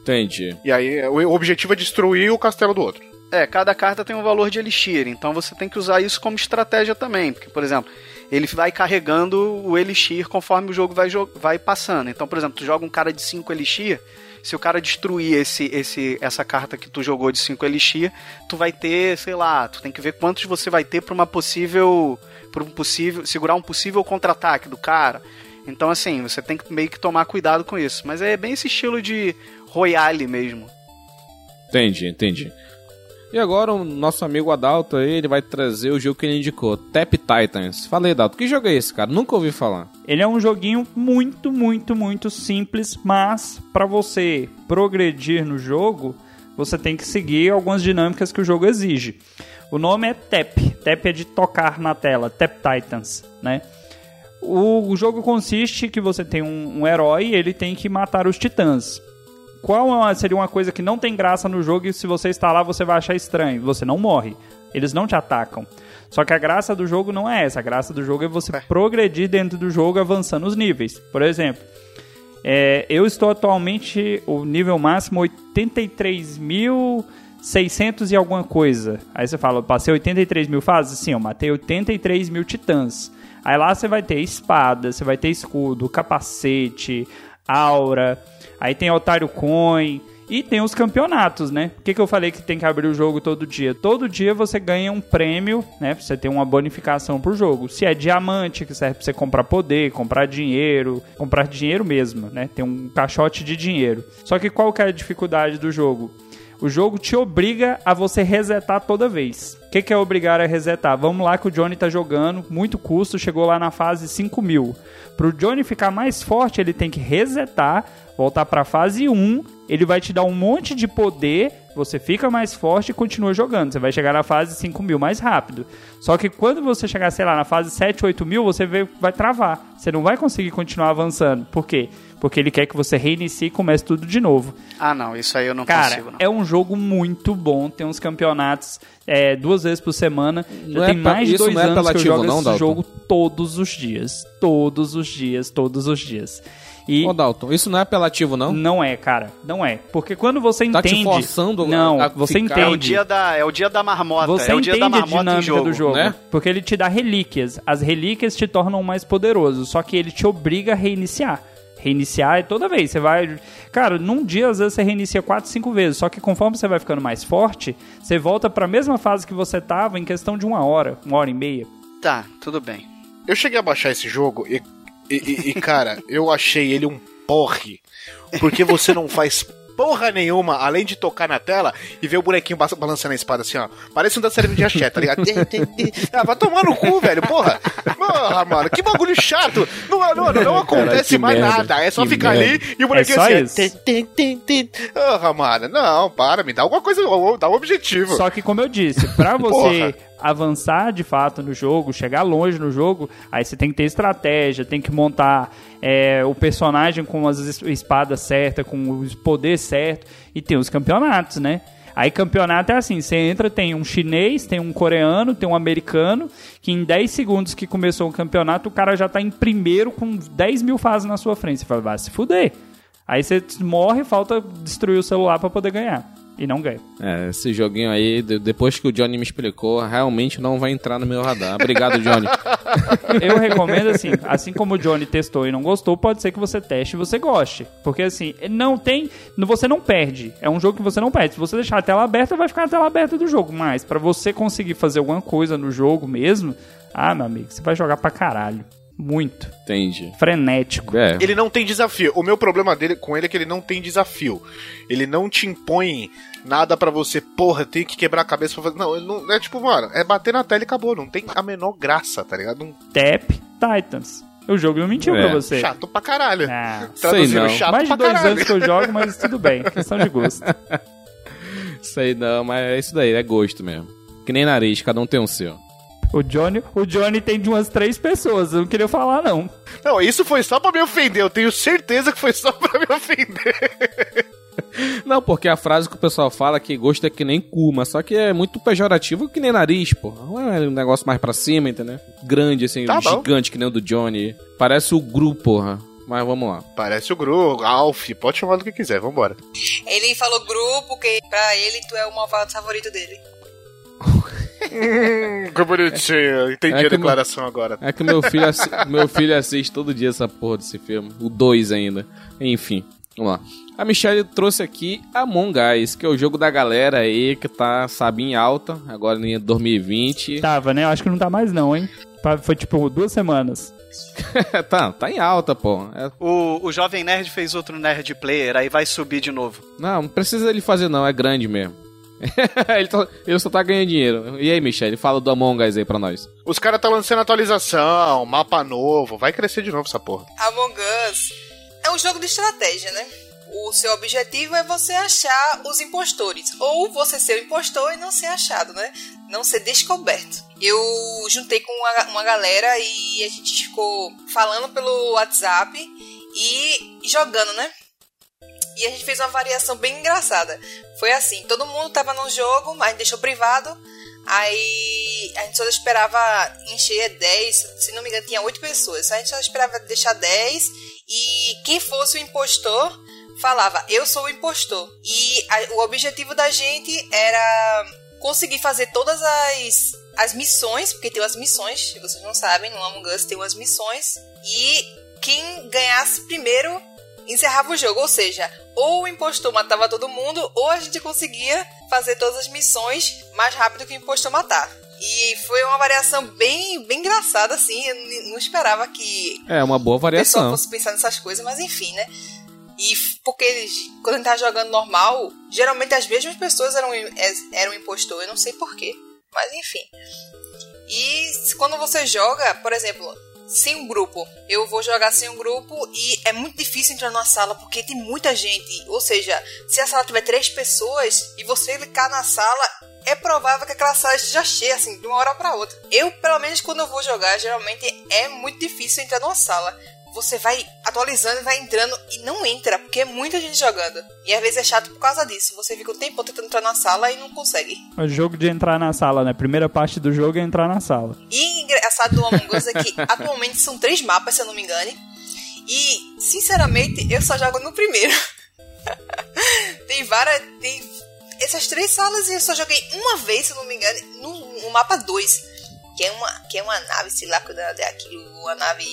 Speaker 1: Entendi.
Speaker 6: E aí o o objetivo é destruir o castelo do outro.
Speaker 5: É, cada carta tem um valor de elixir, então você tem que usar isso como estratégia também. Porque, por exemplo, ele vai carregando o elixir conforme o jogo vai, jo- vai passando. Então, por exemplo, tu joga um cara de 5 elixir, se o cara destruir esse, esse, essa carta que tu jogou de 5 elixir, tu vai ter, sei lá, tu tem que ver quantos você vai ter pra uma possível. Pra um possível. segurar um possível contra-ataque do cara. Então, assim, você tem que meio que tomar cuidado com isso. Mas é bem esse estilo de Royale mesmo.
Speaker 1: Entendi, entendi. E agora o nosso amigo Adalto aí, ele vai trazer o jogo que ele indicou, Tap Titans. Fala aí, Adalto, que jogo é esse, cara? Nunca ouvi falar.
Speaker 3: Ele é um joguinho muito, muito, muito simples, mas para você progredir no jogo, você tem que seguir algumas dinâmicas que o jogo exige. O nome é Tap. Tap é de tocar na tela, Tap Titans, né? O, jogo consiste que você tem um, um herói e ele tem que matar os titãs. Qual é seria uma coisa que não tem graça no jogo e se você está lá você vai achar estranho? Você não morre. Eles não te atacam. Só que a graça do jogo não é essa. A graça do jogo é você progredir dentro do jogo avançando os níveis. Por exemplo, é, eu estou atualmente o nível máximo 83.600 e alguma coisa. Aí você fala, passei 83 mil fases? Sim, eu matei 83 mil titãs. Aí lá você vai ter espada, você vai ter escudo, capacete, aura. Aí tem otário coin. E tem os campeonatos, né? Por que, que eu falei que tem que abrir o jogo todo dia? Todo dia você ganha um prêmio, né? Você tem uma bonificação pro jogo. Se é diamante, que serve pra você comprar poder, comprar dinheiro, comprar dinheiro mesmo, né? Tem um caixote de dinheiro. Só que qual que é a dificuldade do jogo? O jogo te obriga a você resetar toda vez. O que, que é obrigar a resetar? Vamos lá que o Johnny tá jogando, muito custo, chegou lá na fase 5 mil. Pro Johnny ficar mais forte, ele tem que resetar, voltar pra fase 1, ele vai te dar um monte de poder, você fica mais forte e continua jogando. Você vai chegar na fase 5 mil mais rápido. Só que quando você chegar, sei lá, na fase 7, 8 mil, você vai travar. Você não vai conseguir continuar avançando. Por quê? Porque ele quer que você reinicie e comece tudo de novo.
Speaker 5: Ah, não, isso aí eu não
Speaker 3: Cara,
Speaker 5: consigo, não.
Speaker 3: é um jogo muito bom. Tem uns campeonatos é, duas vezes por semana. Já
Speaker 1: Não é
Speaker 3: tem mais de dois
Speaker 1: é
Speaker 3: anos que eu jogo
Speaker 1: não,
Speaker 3: esse
Speaker 1: Dalton?
Speaker 3: jogo todos os dias. Todos os dias, todos os dias. E
Speaker 1: Ô, Dalton, isso não é apelativo, não?
Speaker 3: não é, cara. Não é. Porque quando você
Speaker 1: Tá te
Speaker 3: entende.
Speaker 1: forçando a-
Speaker 3: não,
Speaker 1: a
Speaker 3: você
Speaker 1: ficar-
Speaker 5: É o
Speaker 3: entende.
Speaker 5: dia da, é o dia da marmota,
Speaker 3: Você
Speaker 5: é o dia
Speaker 3: entende
Speaker 5: da
Speaker 3: a
Speaker 5: marmota em
Speaker 3: dinâmica
Speaker 5: jogo.
Speaker 3: do jogo,
Speaker 1: né?
Speaker 3: porque ele te dá relíquias. As relíquias te tornam mais poderoso, só que ele te obriga a reiniciar. Reiniciar é toda vez. Você vai. Cara, num dia, às vezes, você reinicia 4, 5 vezes. Só que conforme você vai ficando mais forte, você volta pra mesma fase que você tava em questão de uma hora, uma hora e meia.
Speaker 5: Tá, tudo bem.
Speaker 6: Eu cheguei a baixar esse jogo e, e- e- e, cara, <laughs> eu achei ele um porre. Porque você não faz porra nenhuma, além de tocar na tela e ver o bonequinho ba- balançando a espada assim, ó. Parece um da série de axé, tá ligado? ah, vai tomar no cu, velho, porra. Porra, mano, que bagulho chato. Não, não, não acontece
Speaker 1: que
Speaker 6: mais
Speaker 1: merda,
Speaker 6: nada. É só
Speaker 1: que
Speaker 6: ficar
Speaker 1: merda.
Speaker 6: ali e o bonequinho
Speaker 3: só
Speaker 6: assim. Porra, mano, não, para, me dá alguma coisa, dá um objetivo.
Speaker 3: Só que, como eu disse, pra você
Speaker 6: Porra.
Speaker 3: Avançar de fato no jogo, chegar longe no jogo, aí você tem que ter estratégia, tem que montar é, o personagem com as es- espadas certas, com os poderes certos, e tem os campeonatos, né? Aí campeonato é assim, você entra, tem um chinês, tem um coreano, tem um americano, que em 10 segundos que começou o campeonato, o cara já tá em primeiro com 10 mil fases na sua frente. Você fala, vai se fuder. Aí você morre, falta destruir o celular pra poder ganhar. E não ganha.
Speaker 1: É, esse joguinho aí, de- depois que o Johnny me explicou, realmente não vai entrar no meu radar. Obrigado, Johnny. <laughs>
Speaker 3: Eu recomendo assim, assim como o Johnny testou e não gostou, pode ser que você teste e você goste. Porque assim, não tem. Você não perde. É um jogo que você não perde. Se você deixar a tela aberta, vai ficar a tela aberta do jogo. Mas pra você conseguir fazer alguma coisa no jogo mesmo, ah, meu amigo, você vai jogar pra caralho. Muito.
Speaker 1: Entendi.
Speaker 3: Frenético.
Speaker 1: É,
Speaker 6: Ele não tem desafio. O meu problema dele com ele é que ele não tem desafio. Ele não te impõe nada pra você, porra, tem que quebrar a cabeça pra fazer. Não, ele não é tipo, mano, é bater na tela e acabou. Não tem a menor graça, tá ligado? Não,
Speaker 3: Tap Titans. O jogo não mentiu
Speaker 1: É.
Speaker 3: pra você.
Speaker 6: chato pra caralho.
Speaker 3: Ah,
Speaker 6: Traduzindo,
Speaker 1: não.
Speaker 6: chato
Speaker 3: mais de
Speaker 6: pra
Speaker 3: dois
Speaker 6: caralho.
Speaker 3: anos que eu jogo, mas tudo bem. <laughs> Questão de gosto.
Speaker 1: sei não, mas é isso daí, é gosto mesmo. Que nem nariz, cada um tem um seu.
Speaker 3: O Johnny, o Johnny tem de umas três pessoas. Eu não queria falar, não.
Speaker 6: Não, isso foi só pra me ofender. Eu tenho certeza que foi só <laughs> pra me ofender.
Speaker 1: Não, porque a frase que o pessoal fala é que gosto é que nem cu, mas só que é muito pejorativo que nem nariz, pô. Não é um negócio mais pra cima, entendeu? Grande, assim,
Speaker 6: Tá
Speaker 1: gigante que nem o do Johnny. Parece o Gru, porra. Mas vamos lá.
Speaker 6: Parece o Gru, Alf, pode chamar do que quiser, vambora.
Speaker 4: Ele falou grupo, porque pra ele tu é o malvado favorito dele. <laughs>
Speaker 6: Hum, que bonitinho. Entendi
Speaker 1: É
Speaker 6: a
Speaker 1: que
Speaker 6: declaração agora.
Speaker 1: É que meu filho, assi- meu filho assiste todo dia essa porra desse filme. O 2 ainda. Enfim, vamos lá. A Michelle trouxe aqui Among Us, que é o jogo da galera aí que tá, sabe, em alta, agora em 2020.
Speaker 3: Tava, né? Eu acho que não tá mais, não, hein? Foi tipo duas semanas. <laughs>
Speaker 1: tá, tá em alta, pô. É-
Speaker 5: O, o Jovem Nerd fez outro Nerd Player, aí vai subir de novo.
Speaker 1: não, não precisa ele fazer não, é grande mesmo. <laughs> ele, tá- ele só tá ganhando dinheiro. E aí, Michelle, fala do Among Us aí pra nós.
Speaker 6: Os caras tá lançando atualização, mapa novo, vai crescer de novo essa porra.
Speaker 4: Among Us é um jogo de estratégia, né? O seu objetivo é você achar os impostores. Ou você ser o impostor e não ser achado, né? Não ser descoberto. Eu juntei com uma, uma galera e a gente ficou falando pelo WhatsApp e jogando, né? E a gente fez uma variação bem engraçada. Foi assim, todo mundo tava no jogo, mas deixou privado. Aí a gente só esperava encher 10, se não me engano, tinha 8 pessoas. A gente só esperava deixar 10 e quem fosse o impostor falava, eu sou o impostor. E a- o objetivo da gente era conseguir fazer todas as, as missões, porque tem as missões, se vocês não sabem, no Among Us tem umas missões. E quem ganhasse primeiro encerrava o jogo. Ou seja, ou o impostor matava todo mundo, ou a gente conseguia fazer todas as missões mais rápido que o impostor matar. E foi uma variação bem, bem engraçada, assim. Eu não esperava que
Speaker 1: É uma boa
Speaker 4: o pessoal
Speaker 1: variação.
Speaker 4: fosse pensar nessas coisas, mas enfim, né? E porque eles, quando a gente tava jogando normal, geralmente as mesmas pessoas eram, es- eram impostor, eu não sei porquê. Mas enfim. E quando você joga, por exemplo, sem um grupo, eu vou jogar sem um grupo e é muito difícil entrar numa sala porque tem muita gente. Ou seja, se a sala tiver três pessoas e você clicar na sala, é provável que aquela sala esteja cheia, assim, de uma hora para outra. Eu, pelo menos, quando eu vou jogar, geralmente é muito difícil entrar numa sala. Você vai atualizando e vai entrando e não entra, porque é muita gente jogando. E às vezes é chato por causa disso. Você fica o tempo todo tentando entrar na sala e não consegue.
Speaker 3: O jogo de entrar na sala, né? Primeira parte do jogo é entrar na sala.
Speaker 4: E engraçado do Among Us é que <laughs> atualmente são três mapas, se eu não me engane. E, sinceramente, eu só jogo no primeiro. <laughs> tem várias. Tem essas três salas e eu só joguei uma vez, se eu não me engano, no, no mapa 2. Que é uma, que é uma nave, sei lá, quando é aquilo, uma nave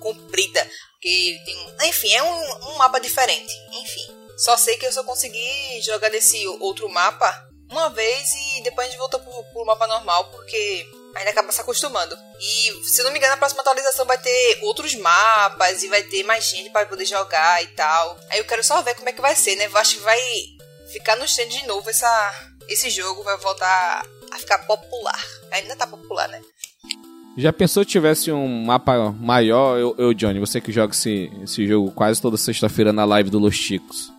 Speaker 4: comprida. Que tem, enfim, é um, um mapa diferente. Enfim. Só sei que eu só consegui jogar nesse outro mapa uma vez e depois a gente voltou pro, pro mapa normal porque ainda acaba se acostumando. E se não me engano, a próxima atualização vai ter outros mapas e vai ter mais gente para poder jogar e tal. Aí eu quero só ver como é que vai ser, né? Eu acho que vai ficar no stand de novo essa, esse jogo, vai voltar a ficar popular. Ainda tá popular, né?
Speaker 1: Já pensou se tivesse um mapa maior, eu, eu Johnny, você que joga esse, esse jogo quase toda sexta-feira na live do Los Chicos.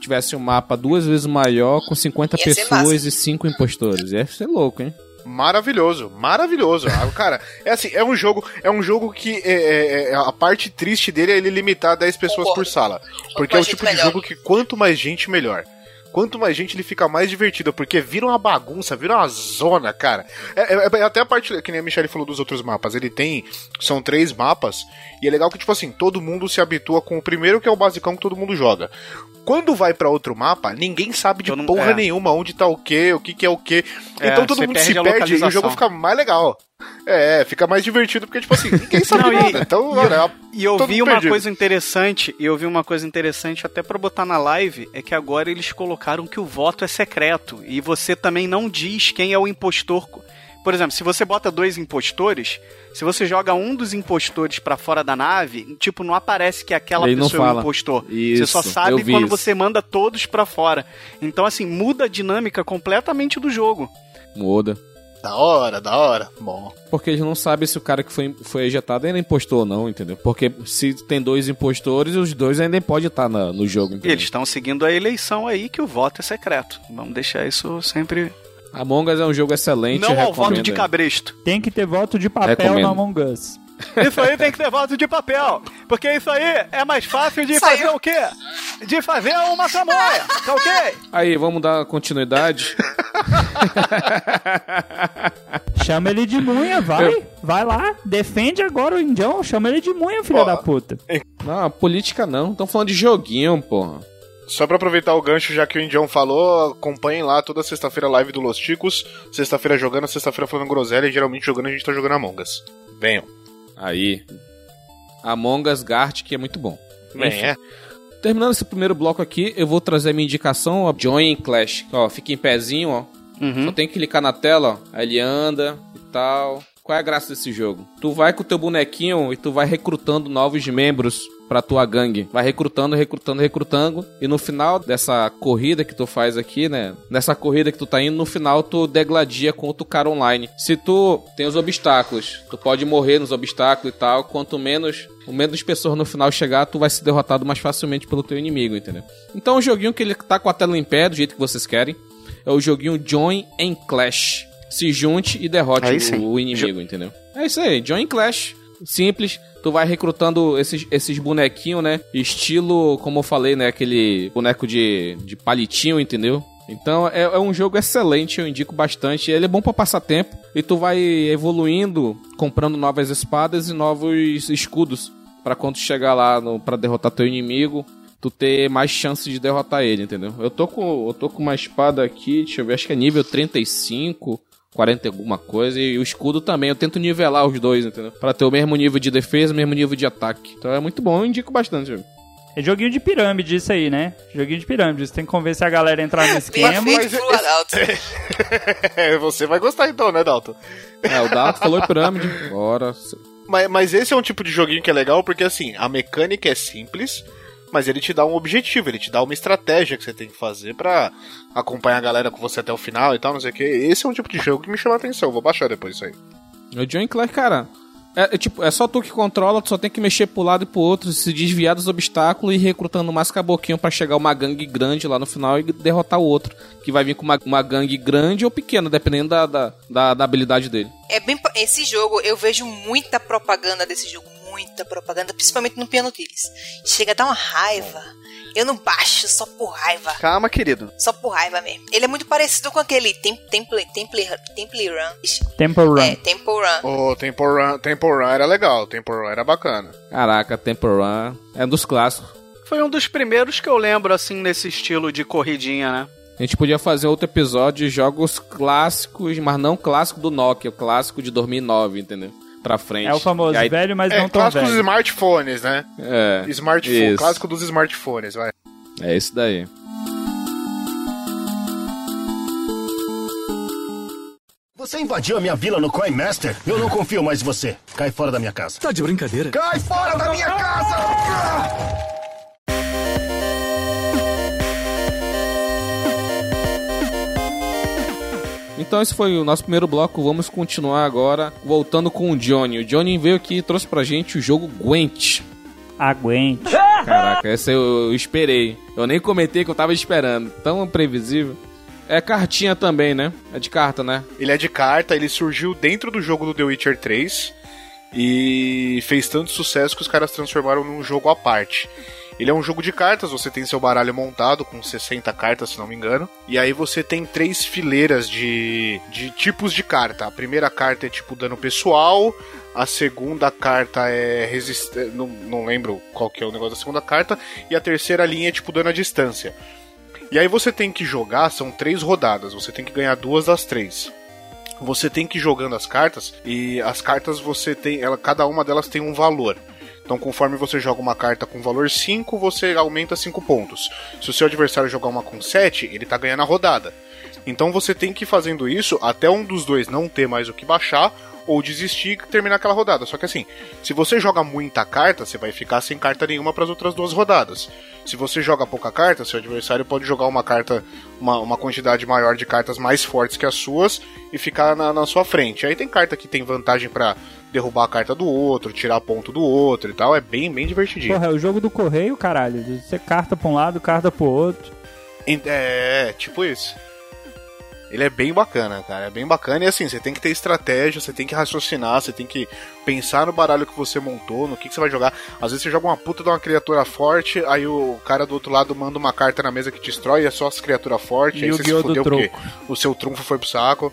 Speaker 1: Tivesse um mapa duas vezes maior, com 50
Speaker 4: Ia
Speaker 1: pessoas e 5 impostores. Ia ser louco, hein?
Speaker 6: Maravilhoso, maravilhoso. Ah, Cara, é assim, é um jogo, é um jogo que é, é- é- a parte triste dele é ele limitar 10 pessoas
Speaker 4: Concordo.
Speaker 6: por sala. Porque é o tipo de
Speaker 4: melhor.
Speaker 6: jogo que quanto mais gente, melhor. Quanto mais gente, ele fica mais divertido, porque vira uma bagunça, vira uma zona, cara. É, é- é até a parte, que nem a Michelle falou dos outros mapas, ele tem, são três mapas, e é legal que, tipo assim, todo mundo se habitua com o primeiro, que é o basicão que todo mundo joga. Quando vai pra outro mapa, ninguém sabe de
Speaker 5: Todo
Speaker 6: porra
Speaker 5: é.
Speaker 6: nenhuma onde tá o que, o que que é o que.
Speaker 5: É,
Speaker 6: então todo mundo
Speaker 5: perde
Speaker 6: se perde e o jogo fica mais legal. É, fica mais divertido porque, tipo assim, ninguém sabe
Speaker 5: Não, e-
Speaker 6: nada. Então,
Speaker 5: e-
Speaker 6: olha,
Speaker 5: E eu vi uma
Speaker 6: perdido.
Speaker 5: coisa interessante, e eu vi uma coisa interessante até pra botar na live, é que agora eles colocaram que o voto é secreto e você também não diz quem é o impostor. Por exemplo, se você bota dois impostores, se você joga um dos impostores pra fora da nave, tipo, não aparece que aquela
Speaker 1: Ele não
Speaker 5: pessoa é o impostor.
Speaker 1: Isso,
Speaker 5: você só sabe quando
Speaker 1: isso.
Speaker 5: você manda todos pra fora. Então, assim, muda a dinâmica completamente do jogo.
Speaker 1: Muda.
Speaker 6: Da hora, da hora. Bom.
Speaker 1: Porque eles não sabem se o cara que foi, foi ejetado ainda é impostor ou não, entendeu? Porque se tem dois impostores, os dois ainda podem estar na- no jogo,
Speaker 5: E
Speaker 1: entendeu?
Speaker 5: eles estão seguindo a eleição aí que o voto é secreto. Vamos deixar isso sempre.
Speaker 1: Among Us é um jogo excelente.
Speaker 5: não ao voto de cabresto.
Speaker 3: Tem que ter voto de papel
Speaker 1: Recomendo.
Speaker 3: no Among Us.
Speaker 5: Isso aí tem que ter voto de papel. Porque isso aí é mais fácil de
Speaker 4: Saiu.
Speaker 5: fazer o quê? De fazer uma tamanha, tá ok?
Speaker 1: Aí, vamos dar continuidade.
Speaker 3: Chama ele de munha, vai. Vai lá. Defende agora o Indião. Chama ele de munha, filha da puta.
Speaker 1: não, política não. Estão falando de joguinho, porra.
Speaker 6: Só pra aproveitar o gancho, já que o Indião falou, acompanhem lá toda sexta-feira a live do Los Ticos. Sexta-feira jogando, sexta-feira falando groselha e geralmente jogando a gente tá jogando Among Us. Venham.
Speaker 1: Aí. Among Us Gart, que é muito bom.
Speaker 6: Vem, é.
Speaker 1: Terminando esse primeiro bloco aqui, eu vou trazer a minha indicação, ó, Join Clash. Ó, fica em pezinho, ó. Só tem que clicar na tela, ó. Aí ele anda e tal. Qual é a graça desse jogo? Tu vai com o teu bonequinho e tu vai recrutando novos membros pra tua gangue. Vai recrutando, recrutando, recrutando. E no final dessa corrida que tu faz aqui, né? Nessa corrida que tu tá indo, no final tu degladia contra o cara online. Se tu tem os obstáculos, tu pode morrer nos obstáculos e tal. Quanto menos, o menos pessoas no final chegar, tu vai ser derrotado mais facilmente pelo teu inimigo, entendeu? Então é um joguinho que ele tá com a tela em pé, do jeito que vocês querem. É o joguinho Join and Clash. Se junte e derrote o, o inimigo, entendeu? É isso aí, Join Clash. Simples. Tu vai recrutando esses, esses bonequinhos, né? Estilo, como eu falei, né? Aquele boneco de, de palitinho, entendeu? Então é, é um jogo excelente, eu indico bastante. Ele é bom pra passar tempo. E tu vai evoluindo, comprando novas espadas e novos escudos. Pra quando chegar lá pra derrotar teu inimigo, tu ter mais chance de derrotar ele, entendeu? Eu tô com, eu tô com uma espada aqui, deixa eu ver, acho que é nível 35 40 e alguma coisa. E o escudo também. Eu tento nivelar os dois, entendeu? Pra ter o mesmo nível de defesa, o mesmo nível de ataque. Então é muito bom, eu indico bastante.
Speaker 3: É joguinho de pirâmide isso aí, né? Joguinho de pirâmide. Você tem que convencer a galera a entrar no <laughs> esquema.
Speaker 4: Pro Adalto. <laughs>
Speaker 6: Você vai gostar então, né, Dalton?
Speaker 1: É, o Dato falou pirâmide. Bora.
Speaker 6: Mas, mas esse é um tipo de joguinho que é legal porque, assim, a mecânica é simples, mas ele te dá um objetivo, ele te dá uma estratégia que você tem que fazer pra acompanhar a galera com você até o final e tal, não sei o que. Esse é um tipo de jogo que me chama a atenção. Vou baixar depois isso aí.
Speaker 1: O John Clare, cara. É, é tipo, é só tu que controla, tu só tem que mexer pro lado e pro outro, se desviar dos obstáculos e ir recrutando mais caboquinho pra chegar uma gangue grande lá no final e derrotar o outro. Que vai vir com uma, uma gangue grande ou pequena, dependendo da, da, da, da habilidade dele.
Speaker 4: É bem, esse jogo, eu vejo muita propaganda desse jogo, muita propaganda, principalmente no Piano Tires. Chega a dar uma raiva. Eu não baixo só por raiva.
Speaker 5: Calma, querido.
Speaker 4: Só por raiva mesmo. Ele é muito parecido com aquele Tem- Temple, Temple, Temple Run.
Speaker 3: Temple Run.
Speaker 4: É, Temple Run.
Speaker 6: O Temple Run, Temple Run era legal, Temple Run era bacana.
Speaker 1: Caraca, Temple Run é um dos clássicos.
Speaker 5: Foi um dos primeiros que eu lembro, assim, nesse estilo de corridinha, né?
Speaker 1: A gente podia fazer outro episódio de jogos clássicos, mas não clássico do Nokia, o clássico de 2009, entendeu? Pra frente.
Speaker 3: É o famoso
Speaker 1: aí-
Speaker 3: velho, mas
Speaker 6: É,
Speaker 3: não tão
Speaker 6: clássico dos
Speaker 3: velho.
Speaker 6: smartphones, né?
Speaker 1: É,
Speaker 6: Smartphone,
Speaker 1: isso.
Speaker 6: clássico dos smartphones, vai.
Speaker 1: É isso daí.
Speaker 2: Você invadiu a minha vila no Coin Master? Eu não confio mais em você. Cai fora da minha casa.
Speaker 7: Tá de brincadeira?
Speaker 2: Cai fora da minha casa!
Speaker 1: Então esse foi o nosso primeiro bloco. Vamos continuar agora voltando com o Johnny. O Johnny veio aqui e trouxe pra gente o jogo Gwent.
Speaker 3: Aguente. <laughs>
Speaker 1: Caraca, essa eu, eu esperei. Eu nem comentei que eu tava esperando. Tão previsível. É cartinha também, né? É de carta, né?
Speaker 6: Ele é de carta, ele surgiu dentro do jogo do The Witcher 3 e fez tanto sucesso que os caras transformaram num jogo à parte. Ele é um jogo de cartas, você tem seu baralho montado com 60 cartas, se não me engano. E aí você tem três fileiras de, de tipos de carta. A primeira carta é tipo dano pessoal, a segunda carta é resistência. Não, não lembro qual que é o negócio da segunda carta. E a terceira linha é tipo dano à distância. E aí você tem que jogar, são três rodadas, você tem que ganhar duas das três. Você tem que ir jogando as cartas e as cartas você tem, ela, cada uma delas tem um valor. Então, conforme você joga uma carta com valor 5, você aumenta 5 pontos. Se o seu adversário jogar uma com 7, ele tá ganhando a rodada. Então você tem que ir fazendo isso até um dos dois não ter mais o que baixar ou desistir e terminar aquela rodada. Só que assim, se você joga muita carta, você vai ficar sem carta nenhuma para as outras duas rodadas. Se você joga pouca carta, seu adversário pode jogar uma carta, uma, uma quantidade maior de cartas mais fortes que as suas e ficar na, na sua frente. Aí tem carta que tem vantagem para derrubar a carta do outro, tirar ponto do outro e tal. É bem, bem divertidinho.
Speaker 3: Porra, é o jogo do correio, caralho. Você carta pra um lado, carta pro outro.
Speaker 6: É, tipo isso. Ele é bem bacana, cara. É bem bacana. E assim, você tem que ter estratégia, você tem que raciocinar, você tem que pensar no baralho que você montou, no que, que você vai jogar. Às vezes você joga uma puta de uma criatura forte, aí o cara do outro lado manda uma carta na mesa que destrói, é só as criaturas fortes, aí você se fudeu porque o seu trunfo foi pro saco.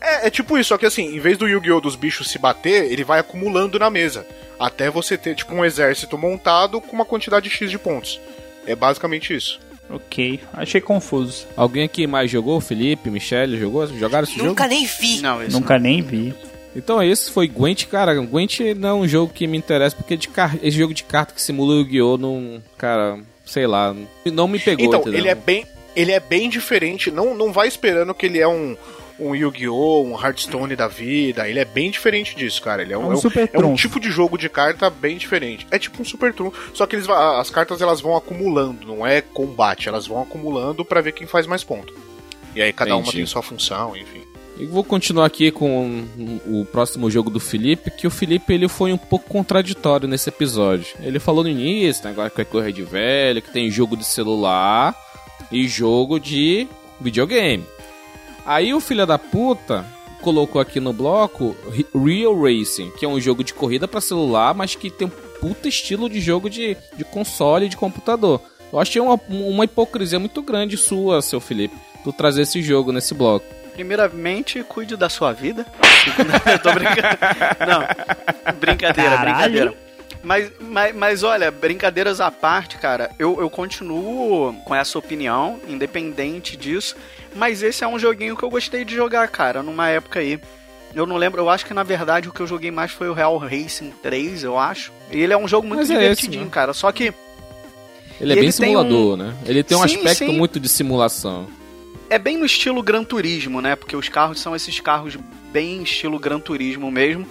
Speaker 6: É, é tipo isso, só que assim, em vez do Yu-Gi-Oh! dos bichos se bater, ele vai acumulando na mesa. Até você ter, tipo, um exército montado com uma quantidade X de pontos. É basicamente isso.
Speaker 3: Ok, achei confuso.
Speaker 1: Alguém aqui mais jogou? Felipe, Michele, jogou? Jogaram esse
Speaker 4: Nunca
Speaker 1: jogo?
Speaker 4: nem vi.
Speaker 5: Não, isso
Speaker 3: Nunca nem vi.
Speaker 1: Então esse foi Gwent, cara. Gwent não é um jogo que me interessa, porque de car... esse jogo de carta que simula o Yu-Gi-Oh! não. Cara, sei lá. Não me pegou,
Speaker 6: Então,
Speaker 1: entendeu?
Speaker 6: ele é bem. Ele é bem diferente. Não, não vai esperando que ele é um, um Yu-Gi-Oh!, um Hearthstone da vida. Ele é bem diferente disso, cara. Ele é um,
Speaker 3: É um super
Speaker 6: é um
Speaker 3: trunfo.
Speaker 6: tipo de jogo de carta bem diferente. É tipo um super trunfo. Só que eles, as cartas elas vão acumulando, não é combate. Elas vão acumulando pra ver quem faz mais ponto. E aí cada uma
Speaker 1: Entendi.
Speaker 6: tem sua função, enfim.
Speaker 1: E vou continuar aqui com o próximo jogo do Felipe, que o Felipe ele foi um pouco contraditório nesse episódio. Ele falou no início, né, agora que é coisa de velho, que tem jogo de celular e jogo de videogame. Aí o filho da puta colocou aqui no bloco Re- Real Racing, que é um jogo de corrida pra celular, mas que tem um puta estilo de jogo de, de console e de computador. Eu achei uma, uma hipocrisia muito grande sua, seu Felipe, tu trazer esse jogo nesse bloco.
Speaker 5: Primeiramente, cuide da sua vida. <laughs> Tô brincando. Não, brincadeira,
Speaker 3: Caralho.
Speaker 5: brincadeira. Mas, mas, mas olha, brincadeiras à parte, cara, eu, eu continuo com essa opinião, independente disso. Mas esse é um joguinho que eu gostei de jogar, cara, numa época aí. Eu não lembro, eu acho que na verdade o que eu joguei mais foi o Real Racing 3, eu acho. E ele é um jogo muito
Speaker 1: Mas é esse,
Speaker 5: divertidinho,
Speaker 1: né?
Speaker 5: cara. Só que
Speaker 1: Ele é bem
Speaker 5: ele tem
Speaker 1: simulador, né? Ele tem um
Speaker 5: Sim,
Speaker 1: aspecto
Speaker 5: sim.
Speaker 1: muito de simulação.
Speaker 5: é bem no estilo Gran Turismo, né? Porque os carros são esses carros bem estilo Gran Turismo mesmo.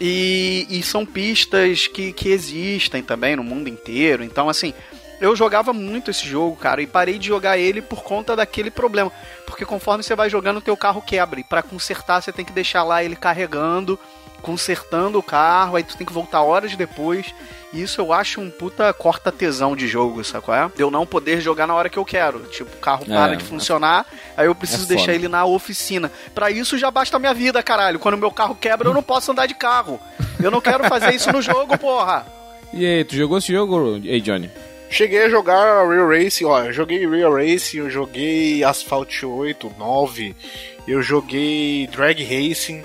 Speaker 5: E, e são pistas que, que existem também no mundo inteiro. Então, assim, eu jogava muito esse jogo, cara, e parei de jogar ele por conta daquele problema. Porque conforme você vai jogando, o teu carro quebra. E pra consertar, você tem que deixar lá ele carregando, consertando o carro, aí tu tem que voltar horas depois. E isso eu acho um puta corta-tesão de jogo, sabe qual é? De eu não poder jogar na hora que eu quero. Tipo, o carro para
Speaker 1: É,
Speaker 5: de funcionar, aí eu preciso
Speaker 1: é
Speaker 5: deixar ele na oficina. Pra isso já basta a minha vida, caralho. Quando meu carro quebra, eu não posso andar de carro. Eu não quero fazer isso no <laughs> jogo, porra.
Speaker 1: E aí, tu jogou esse jogo, ei Johnny?
Speaker 6: Cheguei a jogar Real Racing, ó, eu joguei Real Racing, eu joguei Asphalt 8, 9, eu joguei Drag Racing,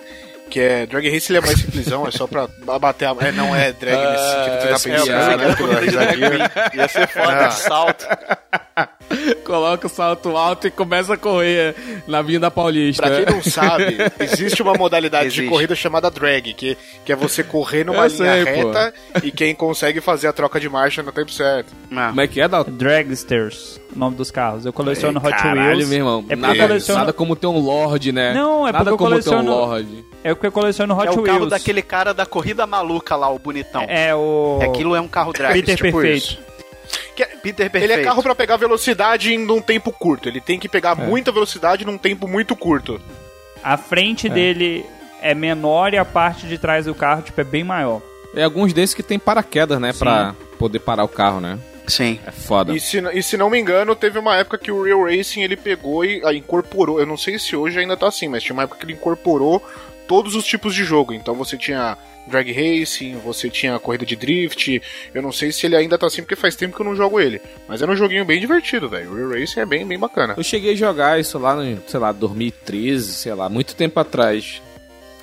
Speaker 6: que é. Drag Racing ele é mais simplesão, é só pra bater a. É, não é drag nesse
Speaker 1: Ah,
Speaker 6: sentido que tá pensando, né? Pela risadinha.
Speaker 5: Ia ser foda
Speaker 6: Ah.
Speaker 5: de salto. <laughs>
Speaker 1: Coloca o salto alto e começa a correr na Vinda Paulista.
Speaker 6: Pra quem não <laughs> sabe, existe uma modalidade
Speaker 5: Existe.
Speaker 6: de corrida chamada drag, que, que é você correr numa
Speaker 1: Eu
Speaker 6: linha
Speaker 1: sei, pô.
Speaker 6: reta e quem consegue fazer a troca de marcha no tempo certo.
Speaker 1: Como é que é, Dalton?
Speaker 3: Dragsters, o nome dos carros. Eu coleciono Hot
Speaker 1: Caralho,
Speaker 3: Wheels.
Speaker 1: meu irmão.
Speaker 3: É
Speaker 1: nada,
Speaker 3: eu coleciono...
Speaker 1: nada como ter um Lorde, né?
Speaker 3: Não, é
Speaker 1: nada
Speaker 3: porque eu
Speaker 1: como
Speaker 3: coleciono-
Speaker 1: ter um Lorde.
Speaker 3: É porque eu coleciono Hot
Speaker 5: É o
Speaker 3: Wheels.
Speaker 5: carro daquele cara da corrida maluca lá, o bonitão.
Speaker 3: É o...
Speaker 5: Aquilo é um carro drag.
Speaker 3: Peter
Speaker 6: tipo
Speaker 3: Perfeito.
Speaker 6: isso.
Speaker 5: Peter
Speaker 6: Ele
Speaker 5: Perfeito.
Speaker 6: é carro pra pegar velocidade em um tempo curto. Ele tem que pegar muita velocidade num tempo muito curto.
Speaker 3: A frente dele é menor e a parte de trás do carro, tipo, é bem maior.
Speaker 1: É alguns desses que tem paraquedas, né? Pra poder parar o carro, né?
Speaker 5: Sim.
Speaker 1: É foda.
Speaker 6: E se, e se não me engano, teve uma época que o Real Racing ele pegou e ah, incorporou. Eu não sei se hoje ainda tá assim, mas tinha uma época que ele incorporou todos os tipos de jogo. Então você tinha drag racing, você tinha corrida de drift. Eu não sei se ele ainda tá assim porque faz tempo que eu não jogo ele. Mas era um joguinho bem divertido, velho. O Real Racing é bem, bem bacana.
Speaker 1: Eu cheguei a jogar isso lá no, sei lá, 2013, sei lá, muito tempo atrás.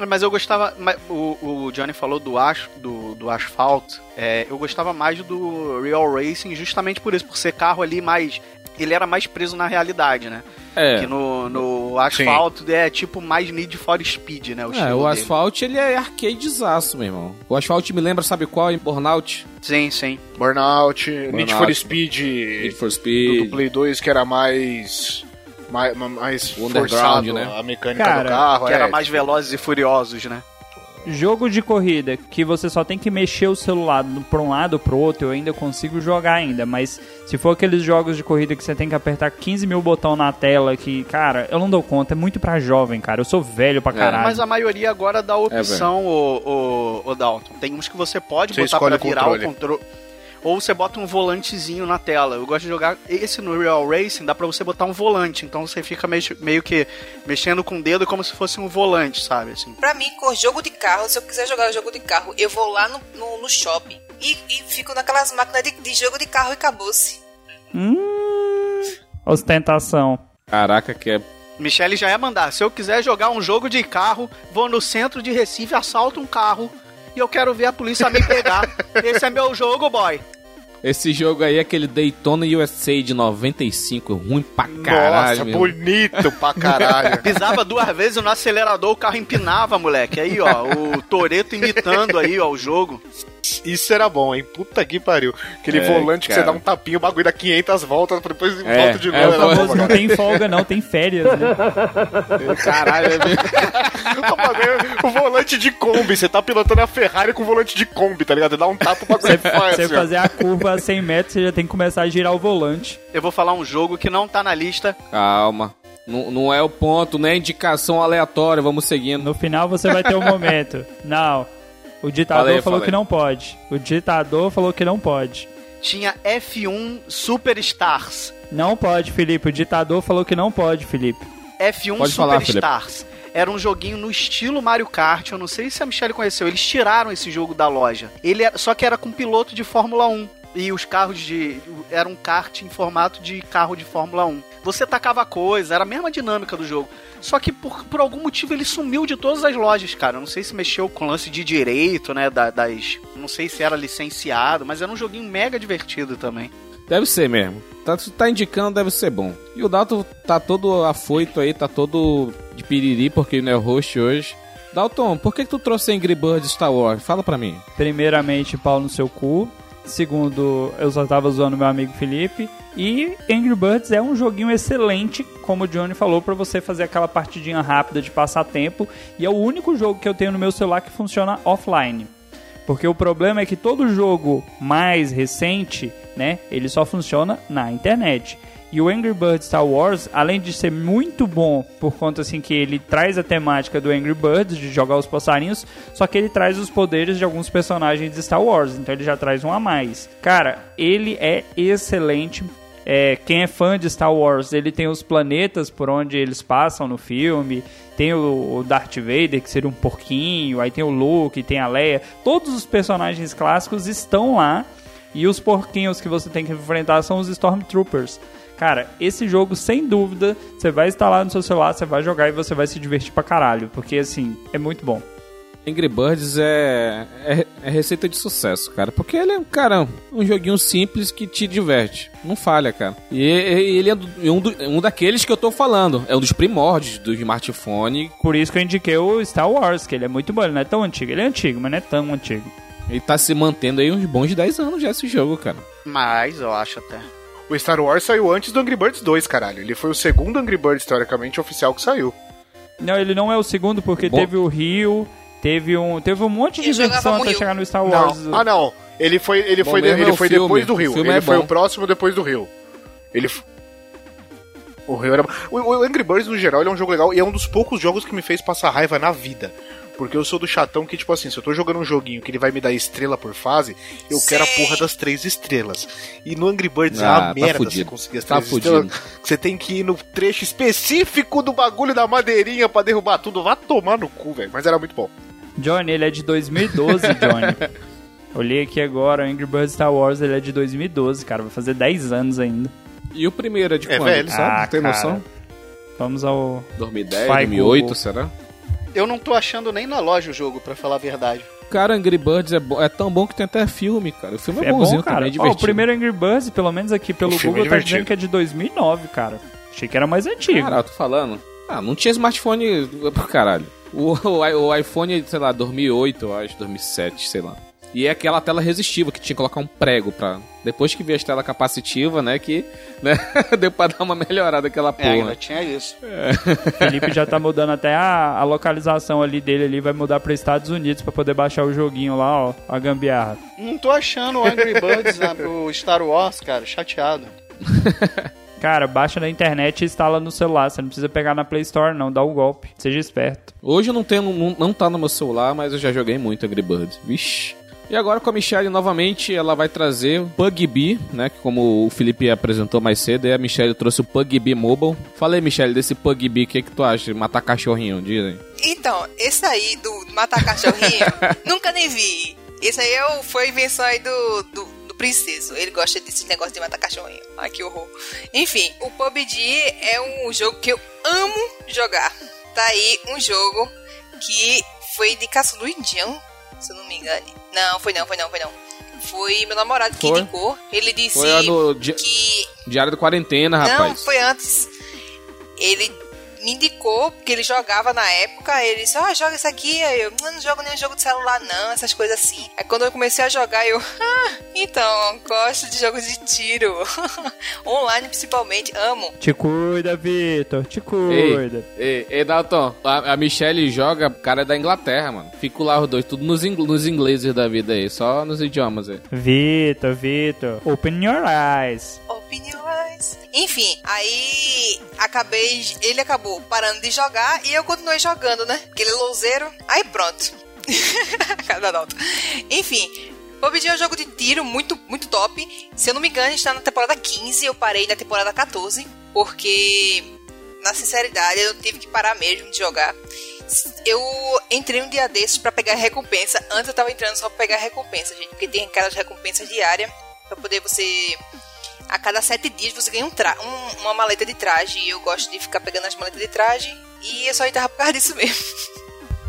Speaker 5: Mas eu gostava. O, o Johnny falou do, as, do, do asfalto. É, eu gostava mais do Real Racing justamente por isso, por ser carro ali mais. Ele era mais preso na realidade, né?
Speaker 1: É.
Speaker 5: Que no, no asfalto é tipo mais Need for Speed, né? O
Speaker 1: É, o asfalto ele é arcadezaço, meu irmão. O asfalto me lembra, sabe qual? Em Burnout.
Speaker 5: Sim, sim.
Speaker 6: Burnout, Need
Speaker 1: Burnout.
Speaker 6: for Speed,
Speaker 1: Need for
Speaker 6: do,
Speaker 1: Speed.
Speaker 6: do Play 2, que era mais. Mais, mais forçado
Speaker 1: né?
Speaker 6: a mecânica
Speaker 3: Cara,
Speaker 6: do carro.
Speaker 5: Que
Speaker 6: é.
Speaker 5: era mais velozes e furiosos, né?
Speaker 3: Jogo de corrida que você só tem que mexer o celular do- pra um lado ou pro outro, eu ainda consigo jogar ainda. Mas se for aqueles jogos de corrida que você tem que apertar 15 mil botão na tela, que, cara, eu não dou conta, é muito pra jovem, cara. Eu sou velho pra caralho.
Speaker 5: Mas a maioria agora dá a opção, o, o, o Dalton. Tem uns que você pode
Speaker 6: Você
Speaker 5: botar pra
Speaker 6: escolhe o
Speaker 5: virar
Speaker 6: controle.
Speaker 5: o controle. Ou você bota um volantezinho na tela. Eu gosto de jogar. Esse no Real Racing dá pra você botar um volante. Então você fica meio, meio que mexendo com o dedo como se fosse um volante, sabe? Assim.
Speaker 4: Pra mim, com jogo de carro, se eu quiser jogar jogo de carro, eu vou lá no, no, no shopping e, e fico naquelas máquinas de, de jogo de carro e acabou-se.
Speaker 3: Hum, ostentação.
Speaker 1: Caraca, que é.
Speaker 5: Michele já ia mandar. Se eu quiser jogar um jogo de carro, vou no centro de Recife, assalto um carro e eu quero ver a polícia me pegar. <laughs> Esse é meu jogo, boy.
Speaker 1: Esse jogo aí é aquele Daytona USA de 95, ruim pra caralho.
Speaker 6: Nossa, bonito pra caralho. <laughs>
Speaker 5: Pisava duas vezes no acelerador, o carro empinava, moleque. Aí, ó, o Toreto imitando aí, ó, o jogo.
Speaker 6: Isso era bom, hein? Puta que pariu. Aquele
Speaker 1: É,
Speaker 6: volante que
Speaker 1: cara.
Speaker 6: você dá um tapinho, o bagulho dá 500 voltas, depois
Speaker 1: É,
Speaker 6: volta de
Speaker 1: é,
Speaker 6: novo.
Speaker 1: o
Speaker 6: era
Speaker 3: O
Speaker 6: bom,
Speaker 3: famoso não tem folga, não, tem férias, né? <laughs>
Speaker 1: Caralho, é mesmo. <laughs>
Speaker 6: O bagulho- o volante de Kombi, você tá pilotando a Ferrari com volante de Kombi, tá ligado? Dá um tapa, o bagulho faz,
Speaker 3: Você
Speaker 6: assim, ó.
Speaker 3: fazer a curva a 100 metros, você já tem que começar a girar o volante.
Speaker 5: Eu vou falar um jogo que não tá na lista.
Speaker 1: Calma. Não, não é o ponto, não é indicação aleatória, vamos seguindo.
Speaker 3: No final você vai ter um momento. <laughs> Não. O ditador
Speaker 1: aí,
Speaker 3: falou que não pode. O ditador falou que não pode.
Speaker 5: Tinha F1 Superstars.
Speaker 3: Não pode, Felipe. O ditador falou que não pode, Felipe.
Speaker 5: F1
Speaker 1: Pode falar,
Speaker 5: Superstars. Era um joguinho no estilo Mario Kart. Eu não sei se a Michelle conheceu. Eles tiraram esse jogo da loja. Ele era, só que era com piloto de Fórmula 1. E os carros de. Era um kart em formato de carro de Fórmula 1. Você tacava coisa, era a mesma dinâmica do jogo. Só que por, por algum motivo ele sumiu de todas as lojas, cara. Eu não sei se mexeu com lance de direito, né? da- das. Não sei se era licenciado, mas era um joguinho mega divertido também.
Speaker 1: Deve ser mesmo. Tá, tá indicando, deve ser bom. E o Dalton tá todo afoito aí, tá todo de piriri, porque ele não é o host hoje. Dalton, por que, que tu trouxe Angry Birds Star Wars? Fala pra mim.
Speaker 3: Primeiramente, pau no seu cu. Segundo, eu só tava zoando meu amigo Felipe. E Angry Birds é um joguinho excelente, como o Johnny falou, pra você fazer aquela partidinha rápida de passar tempo. E é o único jogo que eu tenho no meu celular que funciona offline. Porque o problema é que todo jogo mais recente, né, ele só funciona na internet. E o Angry Birds Star Wars, além de ser muito bom por conta assim que ele traz a temática do Angry Birds de jogar os passarinhos, só que ele traz os poderes de alguns personagens de Star Wars, então ele já traz um a mais. Cara, ele é excelente. É, quem é fã de Star Wars, ele tem os planetas por onde eles passam no filme. Tem o, Darth Vader, que seria um porquinho. Aí tem o Luke, tem a Leia. Todos os personagens clássicos estão lá. E os porquinhos que você tem que enfrentar são os Stormtroopers. Cara, esse jogo, sem dúvida, você vai instalar no seu celular, você vai jogar e você vai se divertir pra caralho. Porque, assim, é muito bom.
Speaker 1: Angry Birds é, é, é receita de sucesso, cara. Porque ele é, cara, um joguinho simples que te diverte. Não falha, cara. E, e- ele é do- um, do- um daqueles que eu tô falando. É um dos primórdios do smartphone.
Speaker 3: Por isso que eu indiquei o Star Wars, que ele é muito bom. Ele não é tão antigo. Ele é antigo, mas não é tão antigo.
Speaker 1: Ele tá se mantendo aí uns bons 10 anos já esse jogo, cara.
Speaker 5: Mas eu acho até.
Speaker 6: O Star Wars saiu antes do Angry Birds 2, caralho. Ele foi o segundo Angry Birds, teoricamente, oficial que saiu.
Speaker 3: Não, ele não é o segundo porque
Speaker 1: Bom.
Speaker 3: teve o Rio, teve um, teve um monte de versão até
Speaker 4: Rio.
Speaker 3: chegar no Star Wars.
Speaker 6: Não. Ah, não. Ele foi, ele
Speaker 1: Bom
Speaker 6: foi, de-
Speaker 1: é
Speaker 6: ele
Speaker 1: o
Speaker 6: foi
Speaker 1: filme.
Speaker 6: depois do Rio. Ele
Speaker 1: é
Speaker 6: foi
Speaker 1: bom.
Speaker 6: o próximo depois do Rio. Ele. f- O Rio era. O, o Angry Birds, no geral, ele é um jogo legal e é um dos poucos jogos que me fez passar raiva na vida. Porque eu sou do chatão que, tipo assim, se eu tô jogando um joguinho que ele vai me dar estrela por fase, eu
Speaker 4: Sim.
Speaker 6: quero a porra das três estrelas. E no Angry Birds é
Speaker 1: Ah,
Speaker 6: uma
Speaker 1: tá
Speaker 6: merda você
Speaker 1: fudido.
Speaker 6: conseguir as
Speaker 1: Tá
Speaker 6: três estrelas.
Speaker 1: fudido. <laughs>
Speaker 6: Você tem que ir no trecho específico do bagulho da madeirinha pra derrubar tudo. Vá tomar no cu, velho. Mas era muito bom.
Speaker 3: Johnny, ele é de 2012, <laughs> Johnny. Olhei aqui agora, o Angry Birds Star Wars, ele é de 2012, cara. Vai fazer 10 anos ainda.
Speaker 1: E o primeiro é de
Speaker 6: É
Speaker 1: quando?
Speaker 6: velho.
Speaker 1: Sabe?
Speaker 3: Ah,
Speaker 1: Tem
Speaker 3: cara.
Speaker 1: noção?
Speaker 3: Vamos ao...
Speaker 1: 2010,
Speaker 3: Vai,
Speaker 1: 2008,
Speaker 3: Google.
Speaker 1: será?
Speaker 5: Eu não tô achando nem na loja o jogo, pra falar a verdade.
Speaker 1: Cara, Angry Birds é, bo- é tão bom que tem até filme, cara. O filme é,
Speaker 3: É
Speaker 1: bonzinho
Speaker 3: bom, cara.
Speaker 1: também, é divertido.
Speaker 3: o primeiro Angry Birds, pelo menos aqui pelo
Speaker 6: O filme
Speaker 3: Google,
Speaker 6: é
Speaker 3: tá dizendo que é de 2009, cara. Achei que era mais antigo.
Speaker 1: Cara, eu tô falando. Ah, não tinha smartphone pro caralho. O, o, o iPhone, sei lá, 2008, eu acho, 2007, sei lá. E é aquela tela resistiva que tinha que colocar um prego pra. Depois que veio a tela capacitiva, né? Que né, <laughs> deu pra dar uma melhorada aquela
Speaker 5: É,
Speaker 1: porra.
Speaker 5: ainda tinha isso.
Speaker 3: O Felipe já tá mudando até a, a localização ali dele ali, vai mudar para Estados Unidos pra poder baixar o joguinho lá, ó, a gambiarra.
Speaker 5: Não tô achando o Angry Birds, né, o Star Wars, cara, chateado. <laughs>
Speaker 3: Cara, baixa na internet e instala no celular, você não precisa pegar na Play Store não, dá um golpe. Seja esperto.
Speaker 1: Hoje eu não tenho, não, não tá no meu celular, mas eu já joguei muito Angry Birds. Vixe. E agora com a Michelle novamente, ela vai trazer PUBG, né? Que como o Felipe apresentou mais cedo, aí a Michelle trouxe o PUBG Mobile. Falei, Michelle, desse PUBG, o que, que tu acha? de Matar cachorrinho, diz aí.
Speaker 4: Então, esse aí do matar cachorrinho, <laughs> nunca nem vi. Esse aí é o- foi a invenção aí do, do, do princeso. Ele gosta desse negócio de matar cachorrinho. Ai, que horror. Enfim, o PUBG é um jogo que eu amo jogar. Tá aí um jogo que foi indicação do Indião, se eu não me engane. Não, foi não, foi não, foi não. Foi meu namorado que
Speaker 1: Foi.
Speaker 4: indicou. Ele disse
Speaker 1: Foi no di-
Speaker 4: que
Speaker 1: Diário da Quarentena,
Speaker 4: não,
Speaker 1: rapaz.
Speaker 4: foi antes. Ele me indicou, porque ele jogava na época, ele disse, ah, joga isso aqui. Aí eu, "Não, não jogo nenhum jogo de celular, não, essas coisas assim. Aí quando eu comecei a jogar, eu, <laughs> ah, então, gosto de jogos de tiro. <laughs> Online principalmente, amo.
Speaker 3: Te cuida, Vitor, te cuida.
Speaker 1: Ei, ei, Dalton, a, a Michelle joga cara da Inglaterra, mano. Fico lá os dois, tudo nos, ingl- nos ingleses da vida aí, só nos idiomas aí.
Speaker 3: Vitor, Vitor, open your eyes.
Speaker 4: Enfim, aí acabei. Ele acabou parando de jogar e eu continuei jogando, né? Aquele louzeiro. Aí pronto. <laughs> Cada nota. Enfim. PUBG é um jogo de tiro muito, muito top. Se eu não me engano, está na temporada 15. Eu parei na temporada 14. Porque, na sinceridade, eu tive que parar mesmo de jogar. Eu entrei um dia desses pra pegar recompensa. Antes eu tava entrando só pra pegar recompensa, gente. Porque tem aquelas recompensas diárias. Pra poder você. A cada sete dias você ganha um um- uma maleta de traje. E eu gosto de ficar pegando as maletas de traje. E eu só entrava por causa disso mesmo.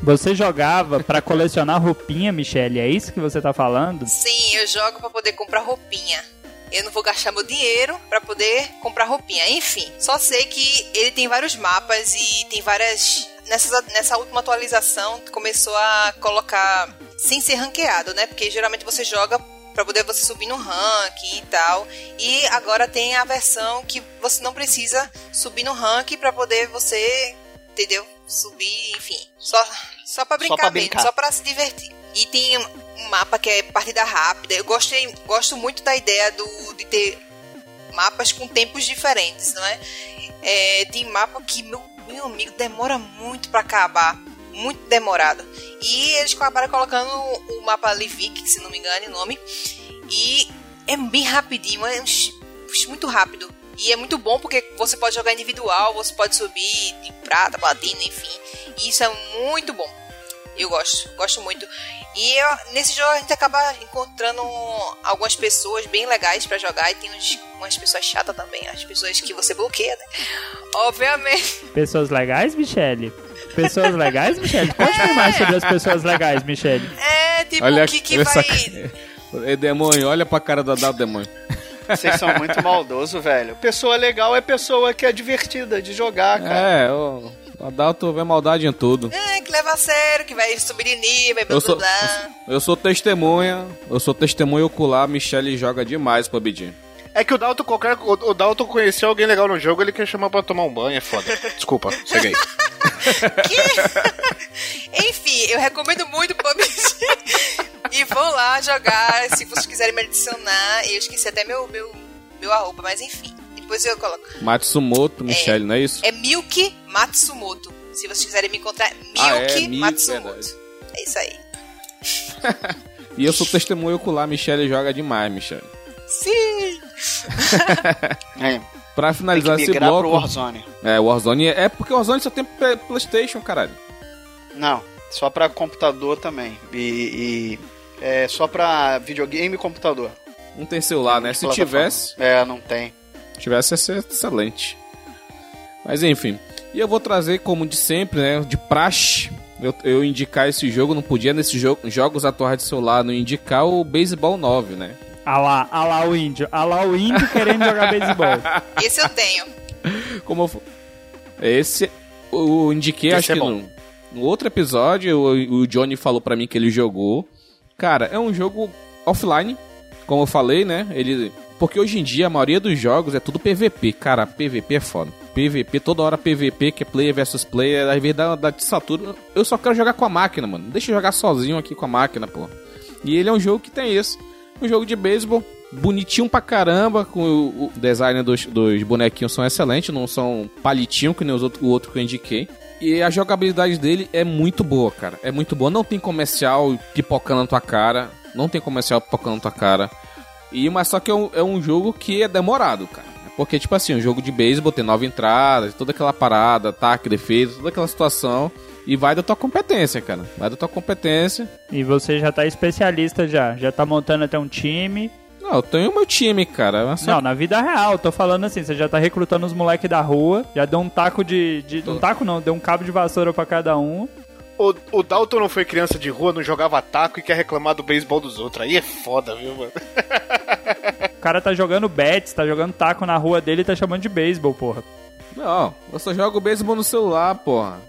Speaker 3: Você jogava pra colecionar roupinha, Michelle? É isso que você tá falando?
Speaker 4: Sim, eu jogo pra poder comprar roupinha. Eu não vou gastar meu dinheiro pra poder comprar roupinha. Enfim, só sei que ele tem vários mapas e tem várias. Nessa, nessa última atualização começou a colocar sem ser ranqueado, né? Porque geralmente você joga pra poder você subir no ranking e tal. E agora tem a versão que você não precisa subir no ranking pra poder você, entendeu? Subir, enfim. Só, só pra brincar
Speaker 5: pra
Speaker 4: mesmo,
Speaker 5: brincar.
Speaker 4: só pra se divertir. E tem um mapa que é partida rápida. Eu gostei, gosto muito da ideia do, de ter mapas com tempos diferentes, não é? É, tem mapa que, meu, meu amigo, demora muito pra acabar. Muito demorado. E eles acabaram colocando o mapa Livik, se não me engano o nome. E é bem rapidinho, é muito rápido. E é muito bom porque você pode jogar individual, você pode subir de prata, platina, enfim. E isso é muito bom. Eu gosto, gosto muito. E eu- nesse jogo a gente acaba encontrando algumas pessoas bem legais pra jogar e tem uns- umas pessoas chatas também, as pessoas que você bloqueia, né? Obviamente.
Speaker 3: Pessoas legais, Michelle? Pessoas legais, Michelle? Conte mais sobre as pessoas legais, Michelle.
Speaker 4: É, tipo,
Speaker 1: Olha
Speaker 4: o que, que
Speaker 1: olha
Speaker 4: vai.
Speaker 1: Ei, demônio, olha pra cara do Adalto, demônio.
Speaker 5: Vocês são muito maldosos, velho. Pessoa legal é pessoa que é divertida de jogar, cara.
Speaker 1: É, o Adalto vê maldade em tudo.
Speaker 4: É, que leva a sério, que vai subir de nível, blá
Speaker 1: Eu
Speaker 4: blá
Speaker 1: sou,
Speaker 4: blá.
Speaker 1: eu sou testemunha, eu sou testemunha ocular, Michelle joga demais pro PUBG.
Speaker 6: É que o Dalton, qualquer. O, o Dalton conheceu alguém legal no jogo, ele quer chamar pra tomar um banho, é foda. <laughs> Desculpa, segue aí. <laughs>
Speaker 4: Enfim, eu recomendo muito o PUBG. e vão lá jogar, se vocês quiserem me adicionar. Eu esqueci até meu, meu, meu arroba, mas enfim. Depois eu coloco.
Speaker 1: Matsumoto, Michelle, não é isso?
Speaker 4: É Milk Matsumoto. Se vocês quiserem me encontrar, Milk
Speaker 1: Ah, é, Milk,
Speaker 4: Matsumoto.
Speaker 1: verdade.
Speaker 4: É isso aí. <laughs>
Speaker 1: E eu sou testemunha ocular, Michelle joga demais, Michelle.
Speaker 4: Sim! <laughs>
Speaker 5: É,
Speaker 1: Pra finalizar esse
Speaker 5: migrar pro
Speaker 1: bloco.
Speaker 5: Warzone.
Speaker 1: É, Warzone é porque o Warzone só tem Play- PlayStation, caralho.
Speaker 5: Não, só pra computador também. E, e é só pra videogame e computador.
Speaker 1: Não tem celular, né? Se tivesse,
Speaker 5: É, não tem.
Speaker 1: tivesse ia ser excelente. Mas enfim. E eu vou trazer, como de sempre, né? De praxe. Eu, eu indicar esse jogo, não podia nesses jo jogos atuais de celular não indicar o Baseball 9, né?
Speaker 3: Ah lá, ah lá o índio. Ah lá o índio querendo jogar beisebol. <laughs>
Speaker 4: Esse eu tenho.
Speaker 1: Como eu, esse eu indiquei,
Speaker 6: Esse
Speaker 1: acho
Speaker 6: é
Speaker 1: que
Speaker 6: bom.
Speaker 1: no, no outro episódio, o, o Johnny falou pra mim que ele jogou. Cara, é um jogo offline, como eu falei, né? Ele porque hoje em dia a maioria dos jogos é tudo PVP. Cara, PVP é foda. PVP, toda hora PVP, que é player versus player, às vezes dá, dá de satura. Eu só quero jogar com a máquina, mano. Deixa eu jogar sozinho aqui com a máquina, pô. E ele é um jogo que tem isso. Um jogo de beisebol, bonitinho pra caramba, com o, design dos, dos bonequinhos são excelentes, não são palitinho que nem os outro, o outro que eu indiquei. E a jogabilidade dele é muito boa, cara. É muito boa. Não tem comercial pipocando na tua cara. Não tem comercial pipocando na tua cara. E, mas só que é um, é um jogo que é demorado, cara. Porque, tipo assim, um jogo de beisebol tem nove entradas, toda aquela parada, ataque, defesa, toda aquela situação. E vai da tua competência, cara. Vai da tua competência.
Speaker 3: E você já tá especialista já. Já tá montando até um time.
Speaker 1: Não, eu tenho meu time, cara. Mas só
Speaker 3: Não, na vida real, tô falando assim, você já tá recrutando os moleques da rua, já deu um taco de. de um taco não, deu um cabo de vassoura pra cada um.
Speaker 6: O, o Dalton não foi criança de rua, não jogava taco e quer reclamar do beisebol dos outros. Aí é foda, viu, mano?
Speaker 3: O cara tá jogando bets, tá jogando taco na rua dele e tá chamando de beisebol, porra.
Speaker 1: Não, eu só jogo beisebol no celular, porra.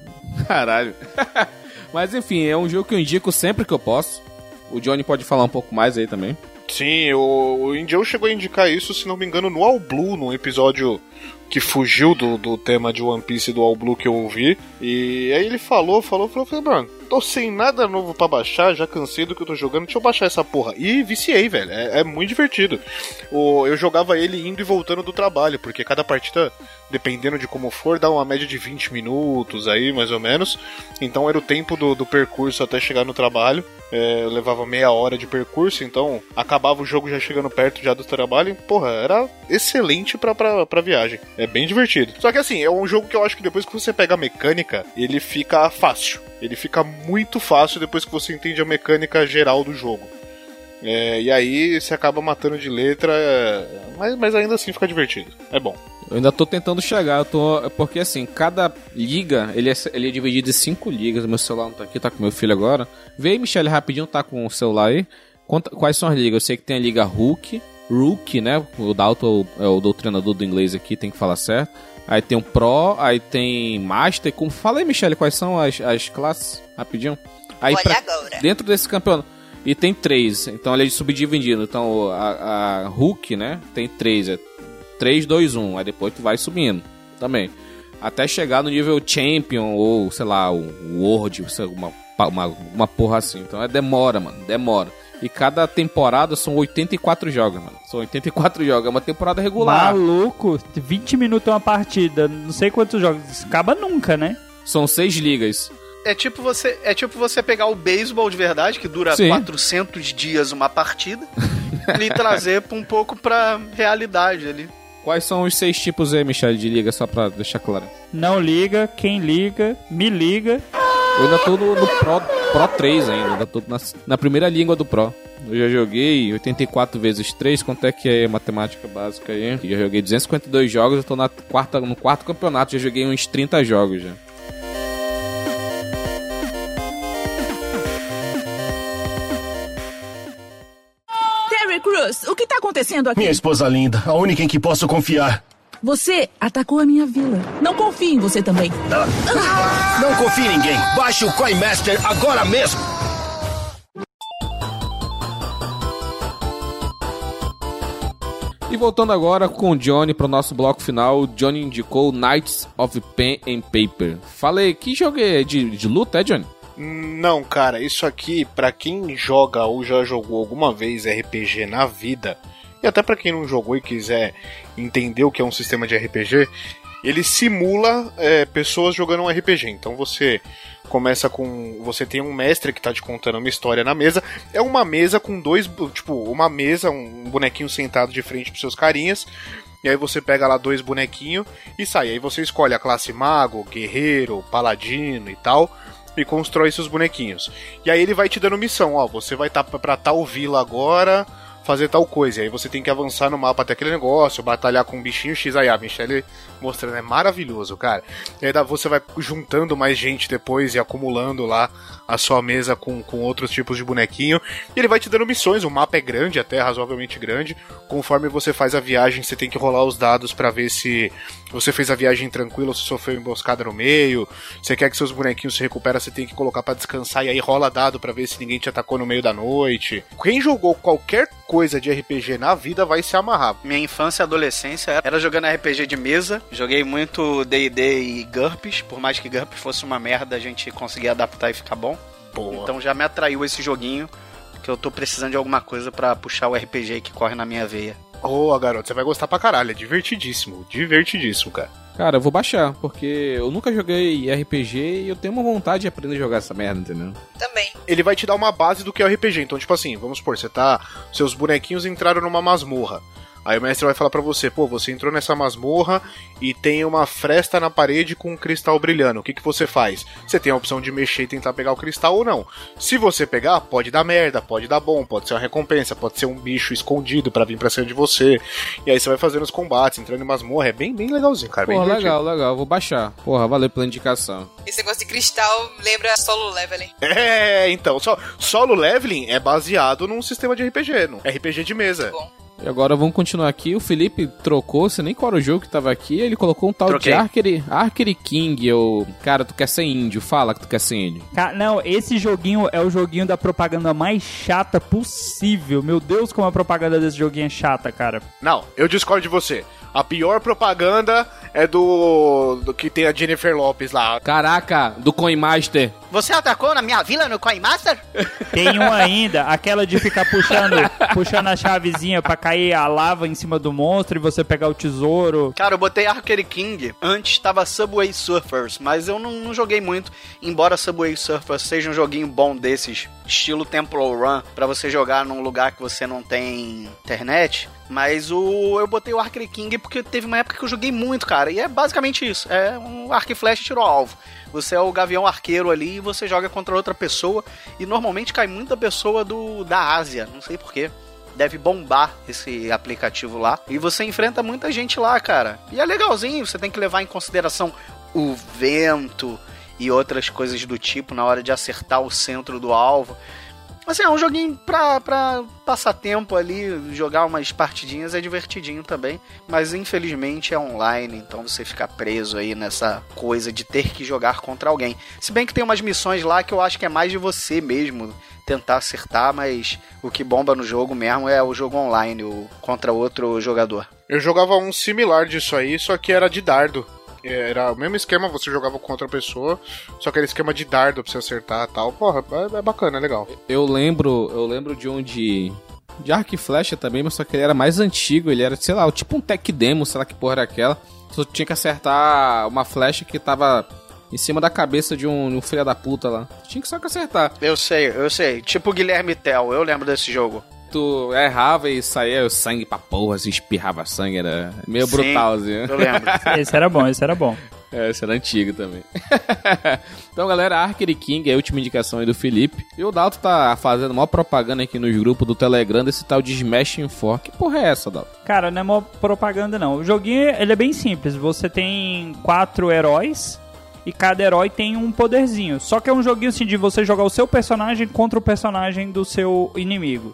Speaker 1: Caralho. <laughs> Mas enfim, é um jogo que eu indico sempre que eu posso. O Johnny pode falar um pouco mais aí também.
Speaker 6: Sim, o, o Indião chegou a indicar isso, se não me engano, no All Blue, num episódio que fugiu do, do tema de One Piece do All Blue que eu ouvi. E aí ele falou, falou, falou, falei, mano, tô sem nada novo pra baixar, já cansei do que eu tô jogando, deixa eu baixar essa porra. E viciei, velho, é, é muito divertido. O, eu jogava ele indo e voltando do trabalho, porque cada partida, dependendo de como for, dá uma média de 20 minutos aí, mais ou menos. Então era o tempo do, do percurso até chegar no trabalho. É, eu levava meia hora de percurso, então acabava o jogo já chegando perto já do trabalho. E, porra, era excelente pra, pra, pra viagem. É bem divertido. Só que assim, é um jogo que eu acho que depois que você pega a mecânica, ele fica fácil. Ele fica muito fácil depois que você entende a mecânica geral do jogo. É, e aí você acaba matando de letra, é, mas, mas ainda assim fica divertido. É bom.
Speaker 1: Eu ainda tô tentando chegar, eu tô. Porque assim, cada liga, ele é, ele é dividido em cinco ligas. Meu celular não tá aqui, tá com meu filho agora. Vê aí, Michele, rapidinho, tá com o celular aí. Quais são as ligas? Eu sei que tem a Liga Hulk, Rook, né? O Dalton é o doutrinador do inglês aqui, tem que falar certo. Aí tem o Pro, aí tem Master. Como... Fala aí, Michele, quais são as, as classes? Rapidinho. Aí
Speaker 4: Olha
Speaker 1: pra-
Speaker 4: agora.
Speaker 1: dentro desse campeonato. E tem três, então ele é subdividido. Então a, a Hulk, né? Tem três. É 3, 2, 1. Aí depois tu vai subindo também. Até chegar no nível Champion ou, sei lá, o World, uma, uma, uma porra assim. Então é demora, mano. Demora. E cada temporada são 84 jogos, mano. São 84 jogos. É uma temporada regular.
Speaker 3: Maluco, 20 minutos uma partida, não sei quantos jogos. Acaba nunca, né?
Speaker 1: São seis ligas.
Speaker 5: É tipo você, é tipo você pegar o beisebol de verdade, que dura
Speaker 1: Sim.
Speaker 5: 400 dias uma partida, <laughs> e trazer um pouco pra realidade ali.
Speaker 1: Quais são os seis tipos aí, Michele, de liga, só pra deixar claro?
Speaker 3: Não liga, quem liga, me liga.
Speaker 1: Eu ainda tô no, no Pro, Pro 3 ainda, ainda tô na, na primeira língua do Pro. Eu já joguei 84 vezes 3, quanto é que é a matemática básica aí? Já joguei 252 jogos, eu tô na quarta, no quarto campeonato, já joguei uns 30 jogos já.
Speaker 7: Terry Crews, o que tá acontecendo aqui?
Speaker 2: Minha esposa linda, a única em que posso confiar.
Speaker 7: Você atacou a minha vila. Não confie em você também. <laughs>
Speaker 2: Não confie em ninguém. Baixe o Coin Master agora mesmo.
Speaker 1: E voltando agora com o Johnny pro nosso bloco final, o Johnny indicou Knights of Pen and Paper. Falei, que jogo é de, de luta, é, Johnny?
Speaker 6: Não, cara, isso aqui, pra quem joga ou já jogou alguma vez RPG na vida, e até pra quem não jogou e quiser entender o que é um sistema de RPG, ele simula é, pessoas jogando um RPG. Então você começa com. Você tem um mestre que tá te contando uma história na mesa. É uma mesa com dois. Tipo, uma mesa, um bonequinho sentado de frente pros seus carinhas. E aí você pega lá dois bonequinhos e sai. Aí você escolhe a classe mago, guerreiro, paladino e tal. E constrói seus bonequinhos. E aí ele vai te dando missão, ó. Você vai estar tá pra tal vila agora, fazer tal coisa. E aí você tem que avançar no mapa até aquele negócio, batalhar com um bichinho X. Aí a Michelle mostrando, é maravilhoso, cara. E aí você vai juntando mais gente depois e acumulando lá a sua mesa com, com outros tipos de bonequinho. E ele vai te dando missões. O mapa é grande, até razoavelmente grande. Conforme você faz a viagem, você tem que rolar os dados pra ver se você fez a viagem tranquila ou se sofreu emboscada no meio. Você quer que seus bonequinhos se recuperem, você tem que colocar pra descansar e aí rola dado pra ver se ninguém te atacou no meio da noite. Quem jogou qualquer coisa de RPG na vida vai se amarrar.
Speaker 5: Minha infância e adolescência era jogando RPG de mesa. Joguei muito D&D e GURPS. Por mais que GURPS fosse uma merda, a gente conseguia adaptar e ficar bom.
Speaker 6: Boa.
Speaker 5: Então já me atraiu esse joguinho. Que eu tô precisando de alguma coisa pra puxar o RPG que corre na minha veia.
Speaker 6: Ô, garoto, você vai gostar pra caralho. É divertidíssimo. Divertidíssimo, cara.
Speaker 1: Cara, eu vou baixar, porque eu nunca joguei RPG e eu tenho uma vontade de aprender a jogar essa merda, entendeu?
Speaker 4: Também.
Speaker 6: ele vai te dar uma base do que é o RPG. Então, tipo assim, vamos supor, você tá. Seus bonequinhos entraram numa masmorra. Aí o mestre vai falar pra você, pô, você entrou nessa masmorra e tem uma fresta na parede com um cristal brilhando. O que, que você faz? Você tem a opção de mexer e tentar pegar o cristal ou não. Se você pegar, pode dar merda, pode dar bom, pode ser uma recompensa, pode ser um bicho escondido pra vir pra cima de você. E aí você vai fazendo os combates, entrando em masmorra. É bem, bem legalzinho, cara. Bem
Speaker 1: Porra, legal, legal. Vou baixar. Porra, valeu pela indicação.
Speaker 4: Esse negócio de cristal lembra solo leveling.
Speaker 6: É, então, só, solo leveling é baseado num sistema de RPG, num RPG de mesa.
Speaker 4: Bom.
Speaker 1: E agora vamos continuar aqui. O Felipe trocou, você nem qual era o jogo que tava aqui. Ele colocou um tal
Speaker 5: Troquei.
Speaker 1: de Archery, Archery King. Eu... Cara, tu quer ser índio. Fala que tu quer ser índio.
Speaker 3: Ca- Não, esse joguinho é o joguinho da propaganda mais chata possível. Meu Deus, como a propaganda desse joguinho é chata, cara.
Speaker 6: Não, eu discordo de você. A pior propaganda é do, do que tem a Jennifer Lopes lá.
Speaker 1: Caraca, do Coin Master.
Speaker 5: Você atacou na minha vila no Coin Master?
Speaker 3: Tem um ainda, aquela de ficar puxando, <laughs> puxando a chavezinha pra cair a lava em cima do monstro e você pegar o tesouro.
Speaker 5: Cara, eu botei Arcade King. Antes tava Subway Surfers, mas eu não, não joguei muito. Embora Subway Surfers seja um joguinho bom desses, estilo Temple Run, pra você jogar num lugar que você não tem internet. Mas o eu botei o Archer King porque teve uma época que eu joguei muito, cara. E é basicamente isso. É um arco e flecha tiro ao alvo. Você é o gavião arqueiro ali e você joga contra outra pessoa. E normalmente cai muita pessoa do da Ásia. Não sei porquê. Deve bombar esse aplicativo lá. E você enfrenta muita gente lá, cara. E é legalzinho, você tem que levar em consideração o vento e outras coisas do tipo na hora de acertar o centro do alvo. Assim, é um joguinho pra, pra passar tempo ali, jogar umas partidinhas é divertidinho também. Mas infelizmente é online, então você fica preso aí nessa coisa de ter que jogar contra alguém. Se bem que tem umas missões lá que eu acho que é mais de você mesmo tentar acertar, mas o que bomba no jogo mesmo é o jogo online, o contra outro jogador.
Speaker 6: Eu jogava um similar disso aí, só que era de dardo. Era o mesmo esquema, você jogava contra a pessoa, só que era esquema de dardo pra você acertar e tal. Porra, é, é bacana, é legal.
Speaker 1: Eu lembro, eu lembro de um de de arco e flecha também, mas só que ele era mais antigo, ele era, sei lá, tipo um tech demo, sei lá que porra era aquela. Só tinha que acertar uma flecha que tava em cima da cabeça de um, um filho da puta lá. Tinha que só que acertar.
Speaker 5: Eu sei, eu sei. Tipo Guilherme Tell, eu lembro desse jogo.
Speaker 1: Tu errava e saía sangue pra porra, assim, espirrava sangue, era meio
Speaker 5: Sim,
Speaker 1: brutal, assim.
Speaker 5: Eu lembro. <laughs>
Speaker 3: Esse era bom, esse era bom.
Speaker 1: É, esse era antigo também. <laughs> então, galera, Archer King é a última indicação aí do Felipe. E o Dalton tá fazendo maior propaganda aqui nos grupos do Telegram desse tal de Smash For. Que porra é essa, Dalton?
Speaker 3: Cara, não é uma propaganda não. O joguinho, ele é bem simples. Você tem quatro heróis e cada herói tem um poderzinho. Só que é um joguinho assim de você jogar o seu personagem contra o personagem do seu inimigo.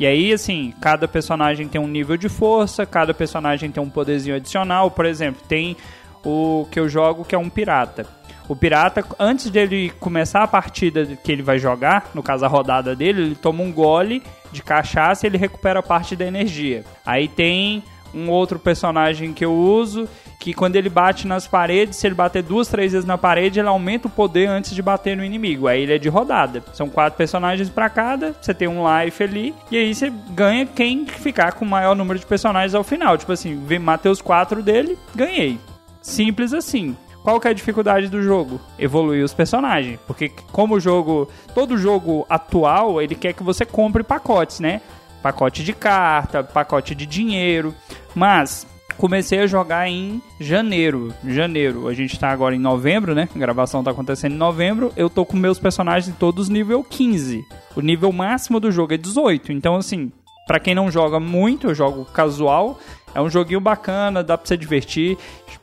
Speaker 3: E aí, assim, cada personagem tem um nível de força, cada personagem tem um poderzinho adicional. Por exemplo, tem o que eu jogo que é um pirata. O pirata, antes dele começar a partida que ele vai jogar, no caso a rodada dele, ele toma um gole de cachaça e ele recupera parte da energia. Aí tem um outro personagem que eu uso que quando ele bate nas paredes, se ele bater duas, três vezes na parede, ele aumenta o poder antes de bater no inimigo. Aí ele é de rodada. São quatro personagens para cada, você tem um life ali, e aí você ganha quem ficar com o maior número de personagens ao final. Tipo assim, matei os quatro dele, ganhei. Simples assim. Qual que é a dificuldade do jogo? Evoluir os personagens. Porque como o jogo. Todo jogo atual, ele quer que você compre pacotes, né? Pacote de carta, pacote de dinheiro. Mas comecei a jogar em janeiro. Janeiro. A gente tá agora em novembro, né? A gravação tá acontecendo em novembro. Eu tô com meus personagens todos nível 15. O nível máximo do jogo é 18. Então, assim, para quem não joga muito, eu jogo casual. É um joguinho bacana, dá pra você divertir.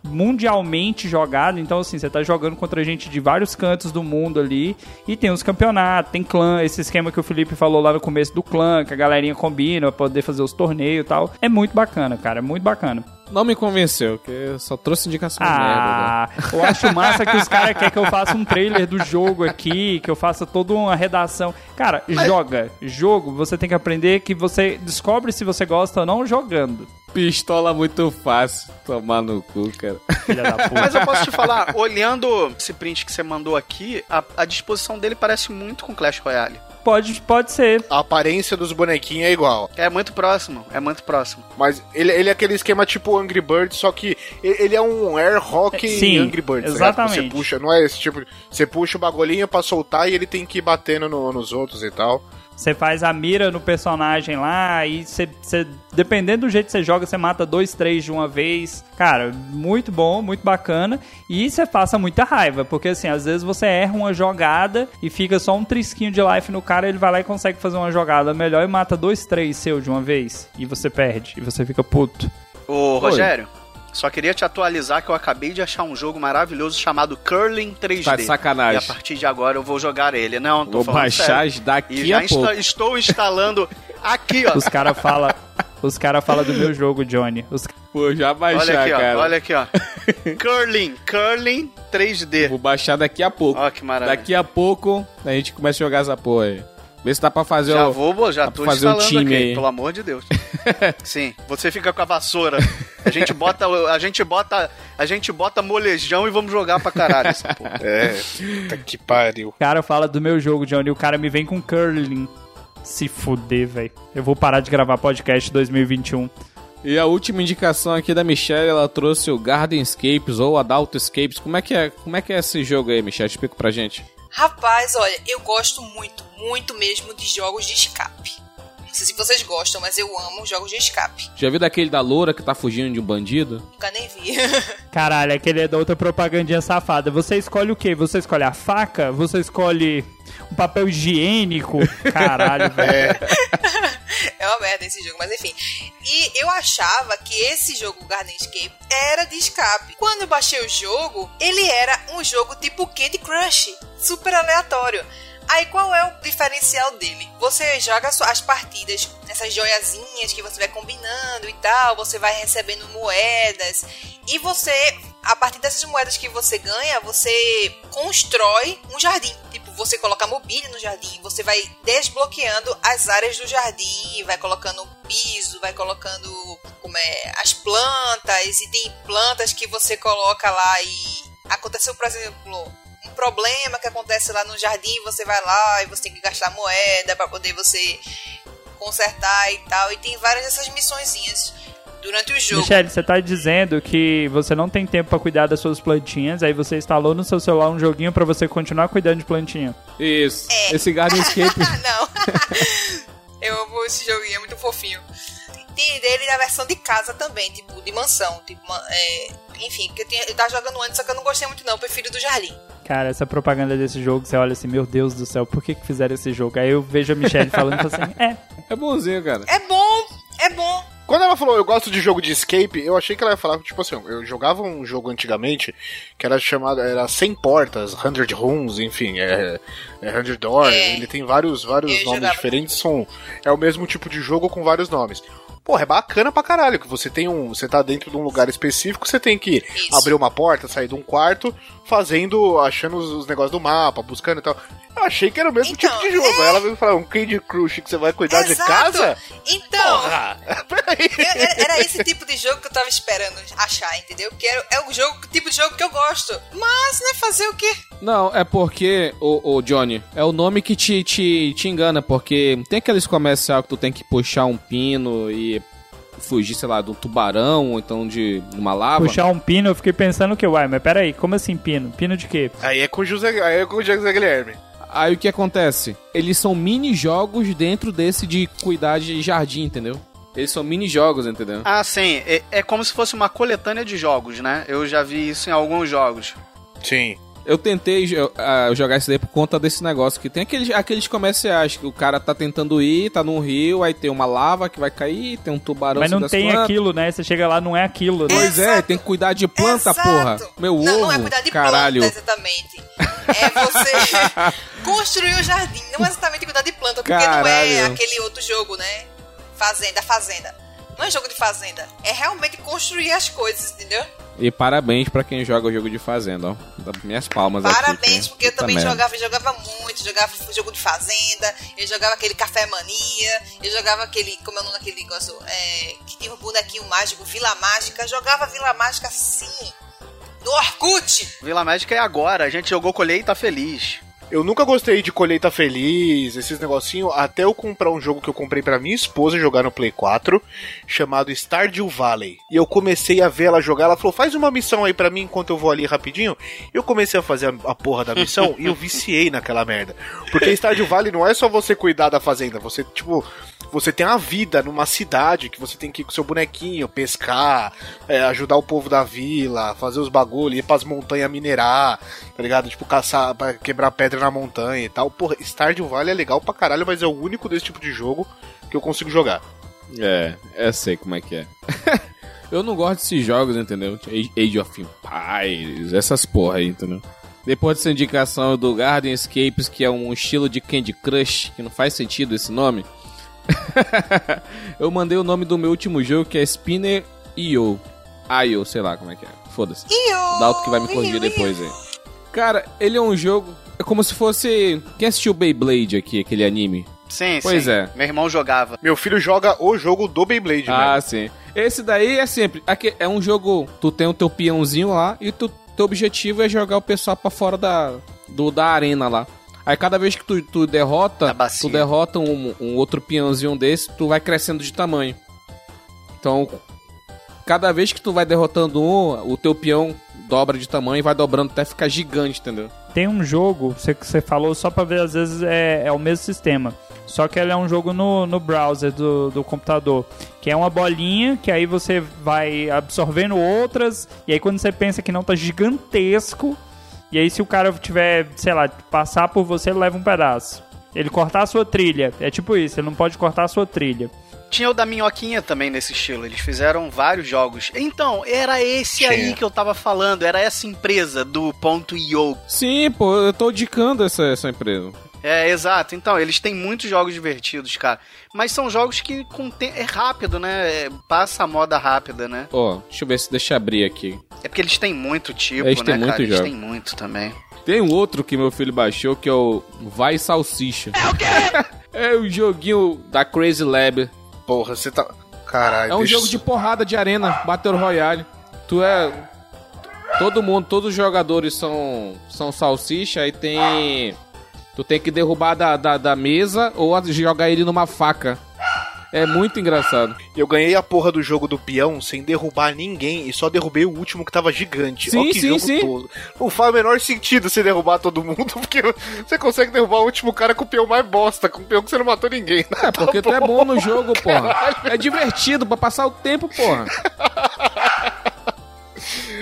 Speaker 3: Mundialmente jogado, então assim, você tá jogando contra gente de vários cantos do mundo ali. E tem os campeonatos, tem clã, esse esquema que o Felipe falou lá no começo do clã, que a galerinha combina pra poder fazer os torneios e tal. É muito bacana, cara, é muito bacana.
Speaker 1: Não me convenceu, que só trouxe indicação
Speaker 3: Ah,
Speaker 1: merda.
Speaker 3: eu acho massa que os caras querem que eu faça um trailer do jogo aqui, que eu faça toda uma redação. Cara, joga. Jogo, você tem que aprender que você descobre se você gosta ou não jogando.
Speaker 1: Pistola muito fácil. Tomar no cu, cara.
Speaker 3: Filha da puta.
Speaker 5: Mas eu posso te falar, olhando esse print que você mandou aqui, a, a disposição dele parece muito com Clash Royale.
Speaker 3: Pode, pode ser.
Speaker 6: A aparência dos bonequinhos é igual.
Speaker 5: É muito próximo, é muito próximo.
Speaker 6: Mas ele, ele é aquele esquema tipo Angry Birds, só que ele é um air hockey
Speaker 3: Sim,
Speaker 6: Angry Birds. tá ligado?
Speaker 3: exatamente.
Speaker 6: Você puxa, não é esse tipo. Você puxa o bagulhinho pra soltar e ele tem que ir batendo no- nos outros e tal.
Speaker 3: Você faz a mira no personagem lá e você, você- dependendo do jeito que você joga, você mata dois, três de uma vez. Cara, muito bom, muito bacana. E você passa muita raiva, porque assim, às vezes você erra uma jogada e fica só um trisquinho de life no cara, ele vai lá e consegue fazer uma jogada melhor e mata dois, três seu de uma vez. E você perde, e você fica puto.
Speaker 5: Ô, Rogério, só queria te atualizar que eu acabei de achar um jogo maravilhoso chamado Curling 3D.
Speaker 1: Tá de sacanagem.
Speaker 5: E a partir de agora eu vou jogar ele. Não, tô
Speaker 1: Vou
Speaker 5: falando
Speaker 1: baixar
Speaker 5: sério.
Speaker 1: daqui
Speaker 5: E já
Speaker 1: a
Speaker 5: insta-
Speaker 1: pouco.
Speaker 5: estou instalando <laughs> aqui, ó.
Speaker 3: Os caras falam. Os caras falam do meu jogo, Johnny. Os
Speaker 1: Vou já baixar,
Speaker 5: Olha aqui,
Speaker 1: cara.
Speaker 5: ó. Olha aqui, ó. <laughs> Curling, Curling 3D.
Speaker 1: Vou baixar daqui a pouco.
Speaker 5: Ó, que maravilha.
Speaker 1: Daqui a pouco a gente começa a jogar essa porra aí. Vê se dá pra fazer
Speaker 5: Já
Speaker 1: o...
Speaker 5: vou, vou, já tô
Speaker 1: pra fazer um time
Speaker 5: aqui,
Speaker 1: aí.
Speaker 5: pelo amor de Deus. <laughs> Sim, você fica com a vassoura. A gente bota, a gente bota, a gente bota molejão e vamos jogar pra caralho essa porra. <laughs>
Speaker 6: É. Puta que pariu.
Speaker 3: cara fala do meu jogo, Johnny, o cara me vem com curling. Se fuder, velho. Eu vou parar de gravar podcast 2021.
Speaker 1: E a última indicação aqui da Michelle, ela trouxe o Garden Escapes ou Adult Escapes. Como é que é, como é, que é esse jogo aí, Michelle? Explica pra gente.
Speaker 4: Rapaz, olha, eu gosto muito, muito mesmo de jogos de escape. Não sei se vocês gostam, mas eu amo jogos de escape.
Speaker 1: Já viu daquele da loura que tá fugindo de um bandido?
Speaker 4: Nunca nem vi. <laughs>
Speaker 3: Caralho, aquele é da outra propagandinha safada. Você escolhe o quê? Você escolhe a faca? Você escolhe um papel higiênico? <laughs> Caralho, velho.
Speaker 4: é uma merda esse jogo, mas enfim. E eu achava que esse jogo Garden Escape era de escape. Quando eu baixei o jogo, ele era um jogo tipo Candy Crush, super aleatório. Aí qual é o diferencial dele? Você joga as partidas nessas joiazinhas que você vai combinando e tal, você vai recebendo moedas e você, a partir dessas moedas que você ganha, você constrói um jardim. Você coloca mobília no jardim, você vai desbloqueando as áreas do jardim, vai colocando piso, vai colocando como é, as plantas e tem plantas que você coloca lá e aconteceu, por exemplo, um problema que acontece lá no jardim, você vai lá e você tem que gastar moeda para poder você consertar e tal. E tem várias dessas missõezinhas durante o jogo.
Speaker 3: Michelle, você tá dizendo que você não tem tempo para cuidar das suas plantinhas, aí você instalou no seu celular um joguinho para você continuar cuidando de plantinha.
Speaker 1: Isso.
Speaker 4: É.
Speaker 1: Esse Garden Escape. <laughs>
Speaker 4: não. <laughs> Eu amo esse joguinho, é muito fofinho. Tem dele na versão de casa também, tipo, de mansão. Tipo, é, enfim, que eu, tinha, eu tava jogando antes, só que eu não gostei muito não, eu prefiro do jardim.
Speaker 3: Cara, essa propaganda desse jogo, você olha assim, meu Deus do céu, por que, que fizeram esse jogo? Aí eu vejo a Michelle falando assim, <laughs> é.
Speaker 1: É bonzinho, cara.
Speaker 4: É bom, é bom.
Speaker 6: Quando ela falou eu gosto de jogo de escape, eu achei que ela ia falar, tipo assim, eu jogava um jogo antigamente que era chamado, era 100 portas, 100 rooms, enfim, é, é 100 doors,
Speaker 4: É.
Speaker 6: ele tem vários, vários
Speaker 4: Eu
Speaker 6: nomes
Speaker 4: jogava
Speaker 6: diferentes, são, é o mesmo tipo de jogo com vários nomes. Porra, é bacana pra caralho, que você tem um. Você tá dentro de um lugar específico, você tem que
Speaker 4: Isso.
Speaker 6: abrir uma porta, sair de um quarto, fazendo, achando os, os negócios do mapa, buscando e tal. Eu achei que era o mesmo
Speaker 4: Então,
Speaker 6: tipo de jogo. Aí ela veio falar, um Candy Crush que você vai cuidar de
Speaker 4: Exato.
Speaker 6: casa?
Speaker 4: Então,
Speaker 6: Porra! <laughs> Peraí.
Speaker 4: eu- era esse tipo de jogo que eu tava esperando achar, entendeu? Que era, é o jogo, o tipo de jogo que eu gosto. Mas, né, fazer o quê?
Speaker 1: Não, é porque, o, o Johnny, é o nome que te, te, te engana, porque tem aqueles comercial que tu tem que puxar um pino e fugir, sei lá, de um tubarão ou então de uma lava.
Speaker 3: Puxar um pino, eu fiquei pensando que, uai, mas peraí, como assim pino? Pino de quê?
Speaker 6: Aí é com o José, aí é com o José Guilherme.
Speaker 1: Aí o que acontece? Eles são mini-jogos dentro desse de cuidar de jardim, entendeu? Eles são mini-jogos, entendeu?
Speaker 5: Ah, sim. É, é como se fosse uma coletânea de jogos, né? Eu já vi isso em alguns jogos.
Speaker 6: Sim.
Speaker 1: Eu tentei ah, jogar isso daí por conta desse negócio que tem aqueles, aqueles comerciais que o cara tá tentando ir, tá num rio, aí tem uma lava que vai cair, tem um tubarão
Speaker 3: Mas não tem
Speaker 1: plantas.
Speaker 3: aquilo, né? Você chega lá, não é aquilo, né?
Speaker 1: Pois é,
Speaker 4: Exato.
Speaker 1: tem que cuidar de planta,
Speaker 4: Exato.
Speaker 1: porra. Meu
Speaker 4: não,
Speaker 1: ovo,
Speaker 4: não é cuidar de
Speaker 1: caralho.
Speaker 4: planta, exatamente. É você <laughs> construir o jardim. Não é exatamente cuidar de planta, porque não é
Speaker 1: Caralho.
Speaker 4: aquele outro jogo, né? Fazenda, fazenda. Não é jogo de fazenda. É realmente construir as coisas, entendeu?
Speaker 1: E parabéns pra quem joga o jogo de fazenda, ó. Dá minhas palmas aqui.
Speaker 4: Parabéns,
Speaker 1: que-
Speaker 4: porque eu também
Speaker 1: merda.
Speaker 4: jogava, jogava muito, jogava jogo de fazenda, eu jogava aquele café mania, eu jogava aquele, como é o nome daquele negócio, é, que tinha um bonequinho mágico, Vila Mágica, jogava Vila Mágica sim, no Orkut.
Speaker 5: Vila Médica é agora, a gente jogou colheita feliz.
Speaker 6: Eu nunca gostei de colheita feliz, esses negocinhos, até eu comprar um jogo que eu comprei pra minha esposa jogar no Play 4, chamado Stardew Valley. E eu comecei a ver ela jogar, ela falou, faz uma missão aí pra mim enquanto eu vou ali rapidinho. Eu comecei a fazer a, a porra da missão <laughs> e eu viciei naquela merda. Porque Stardew Valley não é só você cuidar da fazenda, você, tipo, você tem uma vida numa cidade que você tem que ir com seu bonequinho, pescar, é, ajudar o povo da vila, fazer os bagulho, ir pras montanhas minerar, tá ligado? Tipo, caçar, quebrar pedra na montanha e tal. Porra, Stardew Valley é legal pra caralho, mas é o único desse tipo de jogo que eu consigo jogar.
Speaker 1: É, eu sei como é que é. <laughs> eu não gosto desses jogos, entendeu? Age of Empires, essas porra aí, entendeu? Depois dessa indicação do Garden Escapes, que é um estilo de Candy Crush, que não faz sentido esse nome, <laughs> eu mandei o nome do meu último jogo, que é Spinner IO. IO, sei lá como é que é. Foda-se. O Dalton que vai me corrigir depois aí. Cara, ele é um jogo. É como se fosse. Quem assistiu Beyblade aqui, aquele anime?
Speaker 5: Sim,
Speaker 1: Pois
Speaker 5: sim.
Speaker 1: é.
Speaker 5: Meu irmão jogava.
Speaker 6: Meu filho joga o jogo do Beyblade,
Speaker 1: Ah,
Speaker 6: velho.
Speaker 1: sim. Esse daí é sempre. aqui É um jogo. Tu tem o teu peãozinho lá e tu, teu objetivo é jogar o pessoal pra fora da, do, da arena lá. Aí cada vez que tu, tu derrota, tu derrota um, um outro peãozinho desse, tu vai crescendo de tamanho. Então, cada vez que tu vai derrotando um, o teu peão dobra de tamanho e vai dobrando até ficar gigante, entendeu?
Speaker 3: Tem um jogo, você que você falou, só pra ver, às vezes é, é o mesmo sistema. só que ela é um jogo no, no browser do, do computador. Que é uma bolinha que aí você vai absorvendo outras, e aí quando você pensa que não tá gigantesco, e aí se o cara tiver, sei lá, passar por você, ele leva um pedaço. Ele cortar a sua trilha. É tipo isso, ele não pode cortar a sua trilha.
Speaker 5: Tinha o da Minhoquinha também nesse estilo. Eles fizeram vários jogos. Então, era esse
Speaker 6: Tinha.
Speaker 5: aí que eu tava falando. Era essa empresa do ponto .io.
Speaker 1: Sim, pô, eu tô indicando essa, essa empresa.
Speaker 5: É, exato. Então, eles têm muitos jogos divertidos, cara. Mas são jogos que com te- é rápido, né? É, Passa a moda rápida, né?
Speaker 1: Ó, deixa eu ver se deixa eu abrir aqui.
Speaker 5: É porque eles têm muito tipo,
Speaker 1: Eles
Speaker 5: né,
Speaker 1: têm
Speaker 5: cara?
Speaker 1: muito
Speaker 5: eles
Speaker 1: jogo.
Speaker 5: têm muito também.
Speaker 1: Tem um outro que meu filho baixou que é o Vai Salsicha. É o quê? <laughs> é o joguinho da Crazy Lab.
Speaker 6: Porra, você tá. Caralho,
Speaker 1: É um
Speaker 6: deixa-
Speaker 1: jogo de porrada de arena, Battle Royale. Tu é. Todo mundo, todos os jogadores são, são salsicha e tem. Tu tem que derrubar da, da, da mesa ou jogar ele numa faca. É muito engraçado.
Speaker 6: Eu ganhei a porra do jogo do peão sem derrubar ninguém e só derrubei o último que tava gigante.
Speaker 1: Sim,
Speaker 6: Olha que
Speaker 1: sim,
Speaker 6: jogo
Speaker 1: sim.
Speaker 6: todo. Não faz o menor sentido você derrubar todo mundo, <laughs> porque você consegue derrubar o último cara com o peão mais bosta, com o peão que você não matou ninguém.
Speaker 1: É, <laughs> porque tu é bom no jogo, porra. É divertido pra passar o tempo, porra. <laughs>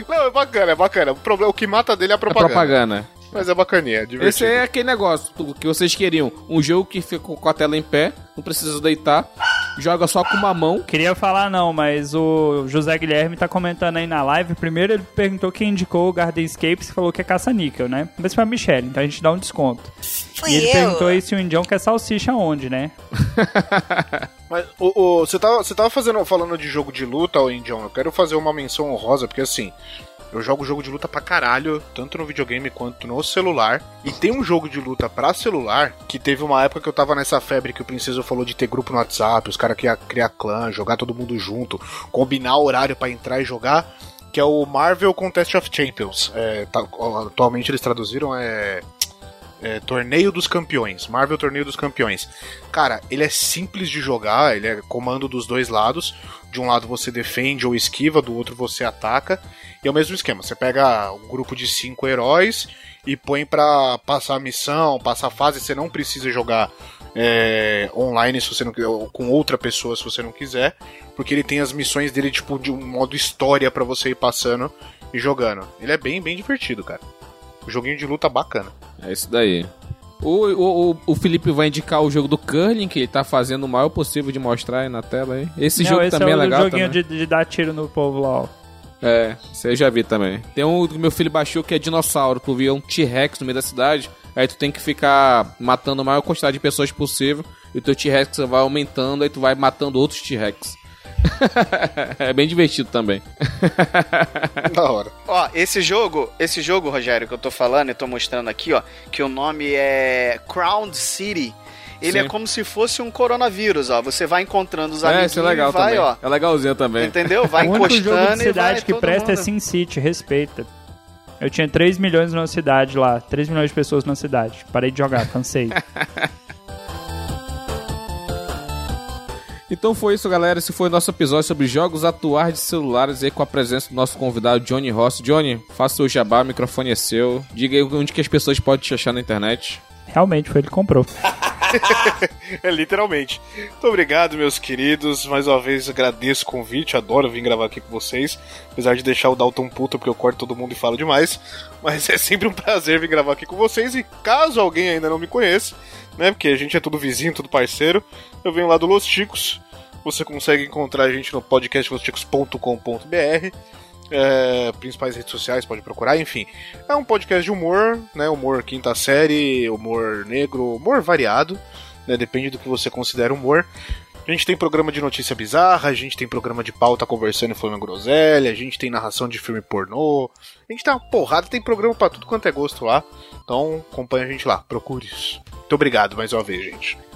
Speaker 6: Não, é bacana, é bacana. O problema, o que mata dele é a
Speaker 1: É
Speaker 6: propaganda.
Speaker 1: propaganda.
Speaker 6: Mas é bacaninha, é divertido.
Speaker 1: Esse é aquele negócio que vocês queriam. Um jogo que fica com a tela em pé, não precisa deitar, joga só com uma mão.
Speaker 3: Queria falar não, mas o José Guilherme tá comentando aí na live. Primeiro ele perguntou quem indicou o Gardenscapes e falou que é caça-níquel, né? Mas foi a Michelle, então a gente dá um desconto.
Speaker 4: Fui
Speaker 3: e ele
Speaker 4: eu.
Speaker 3: perguntou aí se o Indião quer salsicha onde, né? <laughs>
Speaker 6: Mas o, o- você tava, você tava fazendo, falando de jogo de luta, ô Indião. Eu quero fazer uma menção honrosa, porque assim. Eu jogo jogo de luta pra caralho, tanto no videogame quanto no celular. E tem um jogo de luta pra celular que teve uma época que eu tava nessa febre que o Princeso falou de ter grupo no WhatsApp, os caras queriam criar clã, jogar todo mundo junto, combinar horário pra entrar e jogar. Que é o Marvel Contest of Champions. É, tá- atualmente eles traduziram é, é, Torneio dos Campeões. Marvel Torneio dos Campeões. Cara, ele é simples de jogar, ele é comando dos dois lados. De um lado você defende ou esquiva, do outro você ataca. E é o mesmo esquema, você pega um grupo de cinco heróis e põe pra passar a missão, passar a fase. Você não precisa jogar é, online se você não ou com outra pessoa se você não quiser, porque ele tem as missões dele tipo de um modo história pra você ir passando e jogando. Ele é bem, bem divertido, cara. Um joguinho de luta bacana.
Speaker 1: É isso daí. O, o, o, Felipe vai indicar o jogo do Curling, que ele tá fazendo o maior possível de mostrar aí na tela aí. Esse
Speaker 3: não,
Speaker 1: jogo
Speaker 3: esse
Speaker 1: também
Speaker 3: é
Speaker 1: é, legal
Speaker 3: joguinho
Speaker 1: também.
Speaker 3: de, de dar tiro no povo lá, ó.
Speaker 1: É, você já vi também. Tem um que meu filho baixou que é dinossauro. Tu vê um T-Rex no meio da cidade, aí tu tem que ficar matando a maior quantidade de pessoas possível, e o teu T-Rex vai aumentando, aí tu vai matando outros T-Rex. <laughs> é bem divertido também. <laughs>
Speaker 6: Da hora.
Speaker 5: Ó, esse jogo, esse jogo, Rogério, que eu tô falando e tô mostrando aqui, ó, que o nome é Crown City. Ele
Speaker 1: Sim.
Speaker 5: é como se fosse um coronavírus, ó. Você vai encontrando os
Speaker 1: É,
Speaker 5: amigos
Speaker 1: é legal
Speaker 5: e vai,
Speaker 1: também.
Speaker 5: ó.
Speaker 1: É legalzinho também.
Speaker 5: Entendeu? Vai <laughs>
Speaker 3: o único
Speaker 5: encostando
Speaker 3: jogo de
Speaker 5: e vai
Speaker 3: cidade que
Speaker 5: todo
Speaker 3: presta é
Speaker 5: mundo.
Speaker 3: Sin City, respeita. Eu tinha 3 milhões numa cidade lá, 3 milhões de pessoas na cidade. Parei de jogar, cansei.
Speaker 1: Então foi isso, galera. Esse foi o nosso episódio sobre jogos atuais de celulares aí com a presença do nosso convidado Johnny Ross. Johnny, faça o jabá, o microfone é seu. Diga aí onde que as pessoas podem te achar na internet.
Speaker 3: Realmente foi ele que comprou. <laughs>
Speaker 6: É, literalmente. Muito obrigado, meus queridos. Mais uma vez agradeço o convite. Adoro vir gravar aqui com vocês. Apesar de deixar o Dalton puto, porque eu corto todo mundo e falo demais. Mas <laughs> é sempre um prazer vir gravar aqui com vocês. E caso alguém ainda não me conheça, né? Porque a gente é tudo vizinho, tudo parceiro. Eu venho lá do Los Ticos. Você consegue encontrar a gente no podcast losticos.com.br. É, principais redes sociais, pode procurar, enfim. É um podcast de humor, né? Humor quinta série, humor negro, humor variado, né? Depende do que você considera humor. A gente tem programa de notícia bizarra, a gente tem programa de pauta conversando e falando groselha, a gente tem narração de filme pornô, a gente tem uma porrada, tem programa pra tudo quanto é gosto lá. Então acompanha a gente lá, procure isso. Muito obrigado mais uma vez, gente.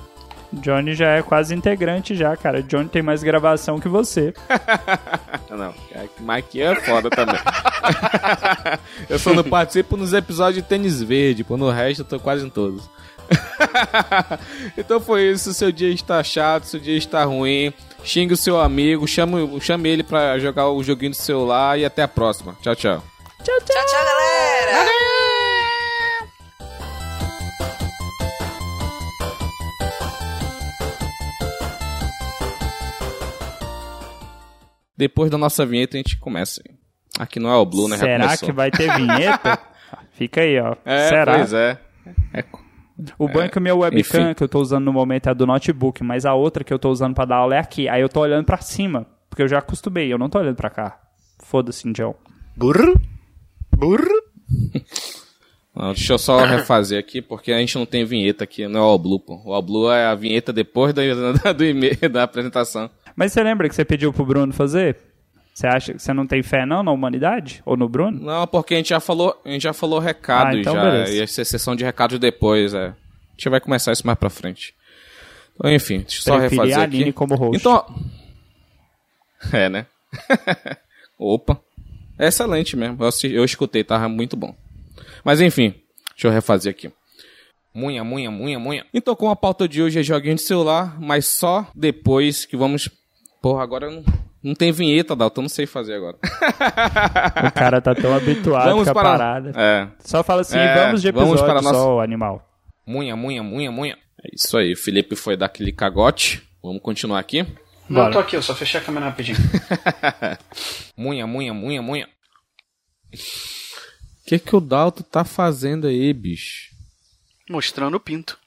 Speaker 3: Johnny já é quase integrante já, cara. Johnny tem mais gravação que você. <laughs>
Speaker 1: Não, mas aqui é foda também. <laughs> eu só não participo nos episódios de tênis verde, pô, no resto eu tô quase em todos. <laughs> então foi isso, seu dia está chato, seu dia está ruim, xingue o seu amigo, chame, chame ele pra jogar o joguinho do celular e até a próxima. Tchau, tchau.
Speaker 4: Tchau, tchau, galera!
Speaker 1: Depois da nossa vinheta a gente começa. Aqui não é o Blue, né?
Speaker 3: Será que vai ter vinheta? <laughs> Fica aí, ó.
Speaker 1: É,
Speaker 3: Será?
Speaker 1: pois é. É,
Speaker 3: O bom é que o meu webcam
Speaker 1: enfim.
Speaker 3: que eu tô usando no momento é do notebook, mas a outra que eu tô usando pra dar aula é aqui. Aí eu tô olhando pra cima, porque eu já acostumei, eu não tô olhando pra cá. Foda-se, Indião.
Speaker 6: Burro? Burro?
Speaker 1: Não, deixa eu só refazer aqui, porque a gente não tem vinheta aqui, não é o All Blue, pô. O All Blue é a vinheta depois da, da- <laughs> do e-mail, da apresentação.
Speaker 3: Mas você lembra que você pediu pro Bruno fazer? Você acha que você não tem fé não na humanidade? Ou no Bruno?
Speaker 1: Não, porque a gente já falou, a gente já falou recados
Speaker 3: Ah, então
Speaker 1: já.
Speaker 3: beleza.
Speaker 1: Ia ser sessão de recados depois, é. A gente vai começar isso mais pra frente. Então, enfim, deixa eu só
Speaker 3: Preferi
Speaker 1: refazer
Speaker 3: a
Speaker 1: aqui.
Speaker 3: Aline como host.
Speaker 1: Então. <laughs> É, né? <laughs> Opa. É excelente mesmo. Eu, eu escutei, tava muito bom. Mas enfim, deixa eu refazer aqui. Munha, munha, munha, munha. Então, com a pauta de hoje é joguinho de celular, mas só depois que vamos. Porra, agora não, não tem vinheta, Dalton, eu não sei fazer agora.
Speaker 3: O cara tá tão habituado
Speaker 1: Vamos
Speaker 3: com a
Speaker 1: para-
Speaker 3: parada.
Speaker 1: É.
Speaker 3: Só fala assim,
Speaker 1: É,
Speaker 3: vamos de
Speaker 1: vamos
Speaker 3: episódio
Speaker 1: para a nossa-
Speaker 3: só, animal.
Speaker 1: Munha, munha, munha, munha. É isso aí, o Felipe foi dar aquele cagote. Vamos continuar aqui.
Speaker 5: Não,
Speaker 3: Bora.
Speaker 5: eu tô aqui, eu só fechei a câmera rapidinho. <laughs>
Speaker 1: Munha, munha, munha, munha. O que que o Dalton tá fazendo aí, bicho?
Speaker 5: Mostrando o pinto.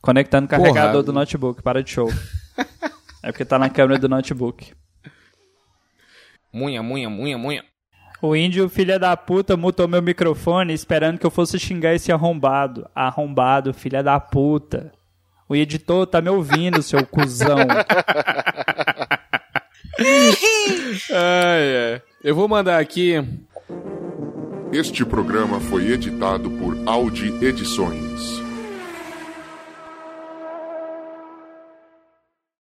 Speaker 3: Conectando o
Speaker 1: Porra.
Speaker 3: carregador do notebook, para de show. <laughs> é porque tá na câmera do notebook.
Speaker 1: Munha, munha, munha, munha.
Speaker 3: O índio, filha da puta, mutou meu microfone esperando que eu fosse xingar esse arrombado. Arrombado, filha da puta. O editor tá me ouvindo, seu cuzão.
Speaker 1: Ai, é. Eu vou mandar aqui.
Speaker 8: Este programa foi editado por Audi Edições.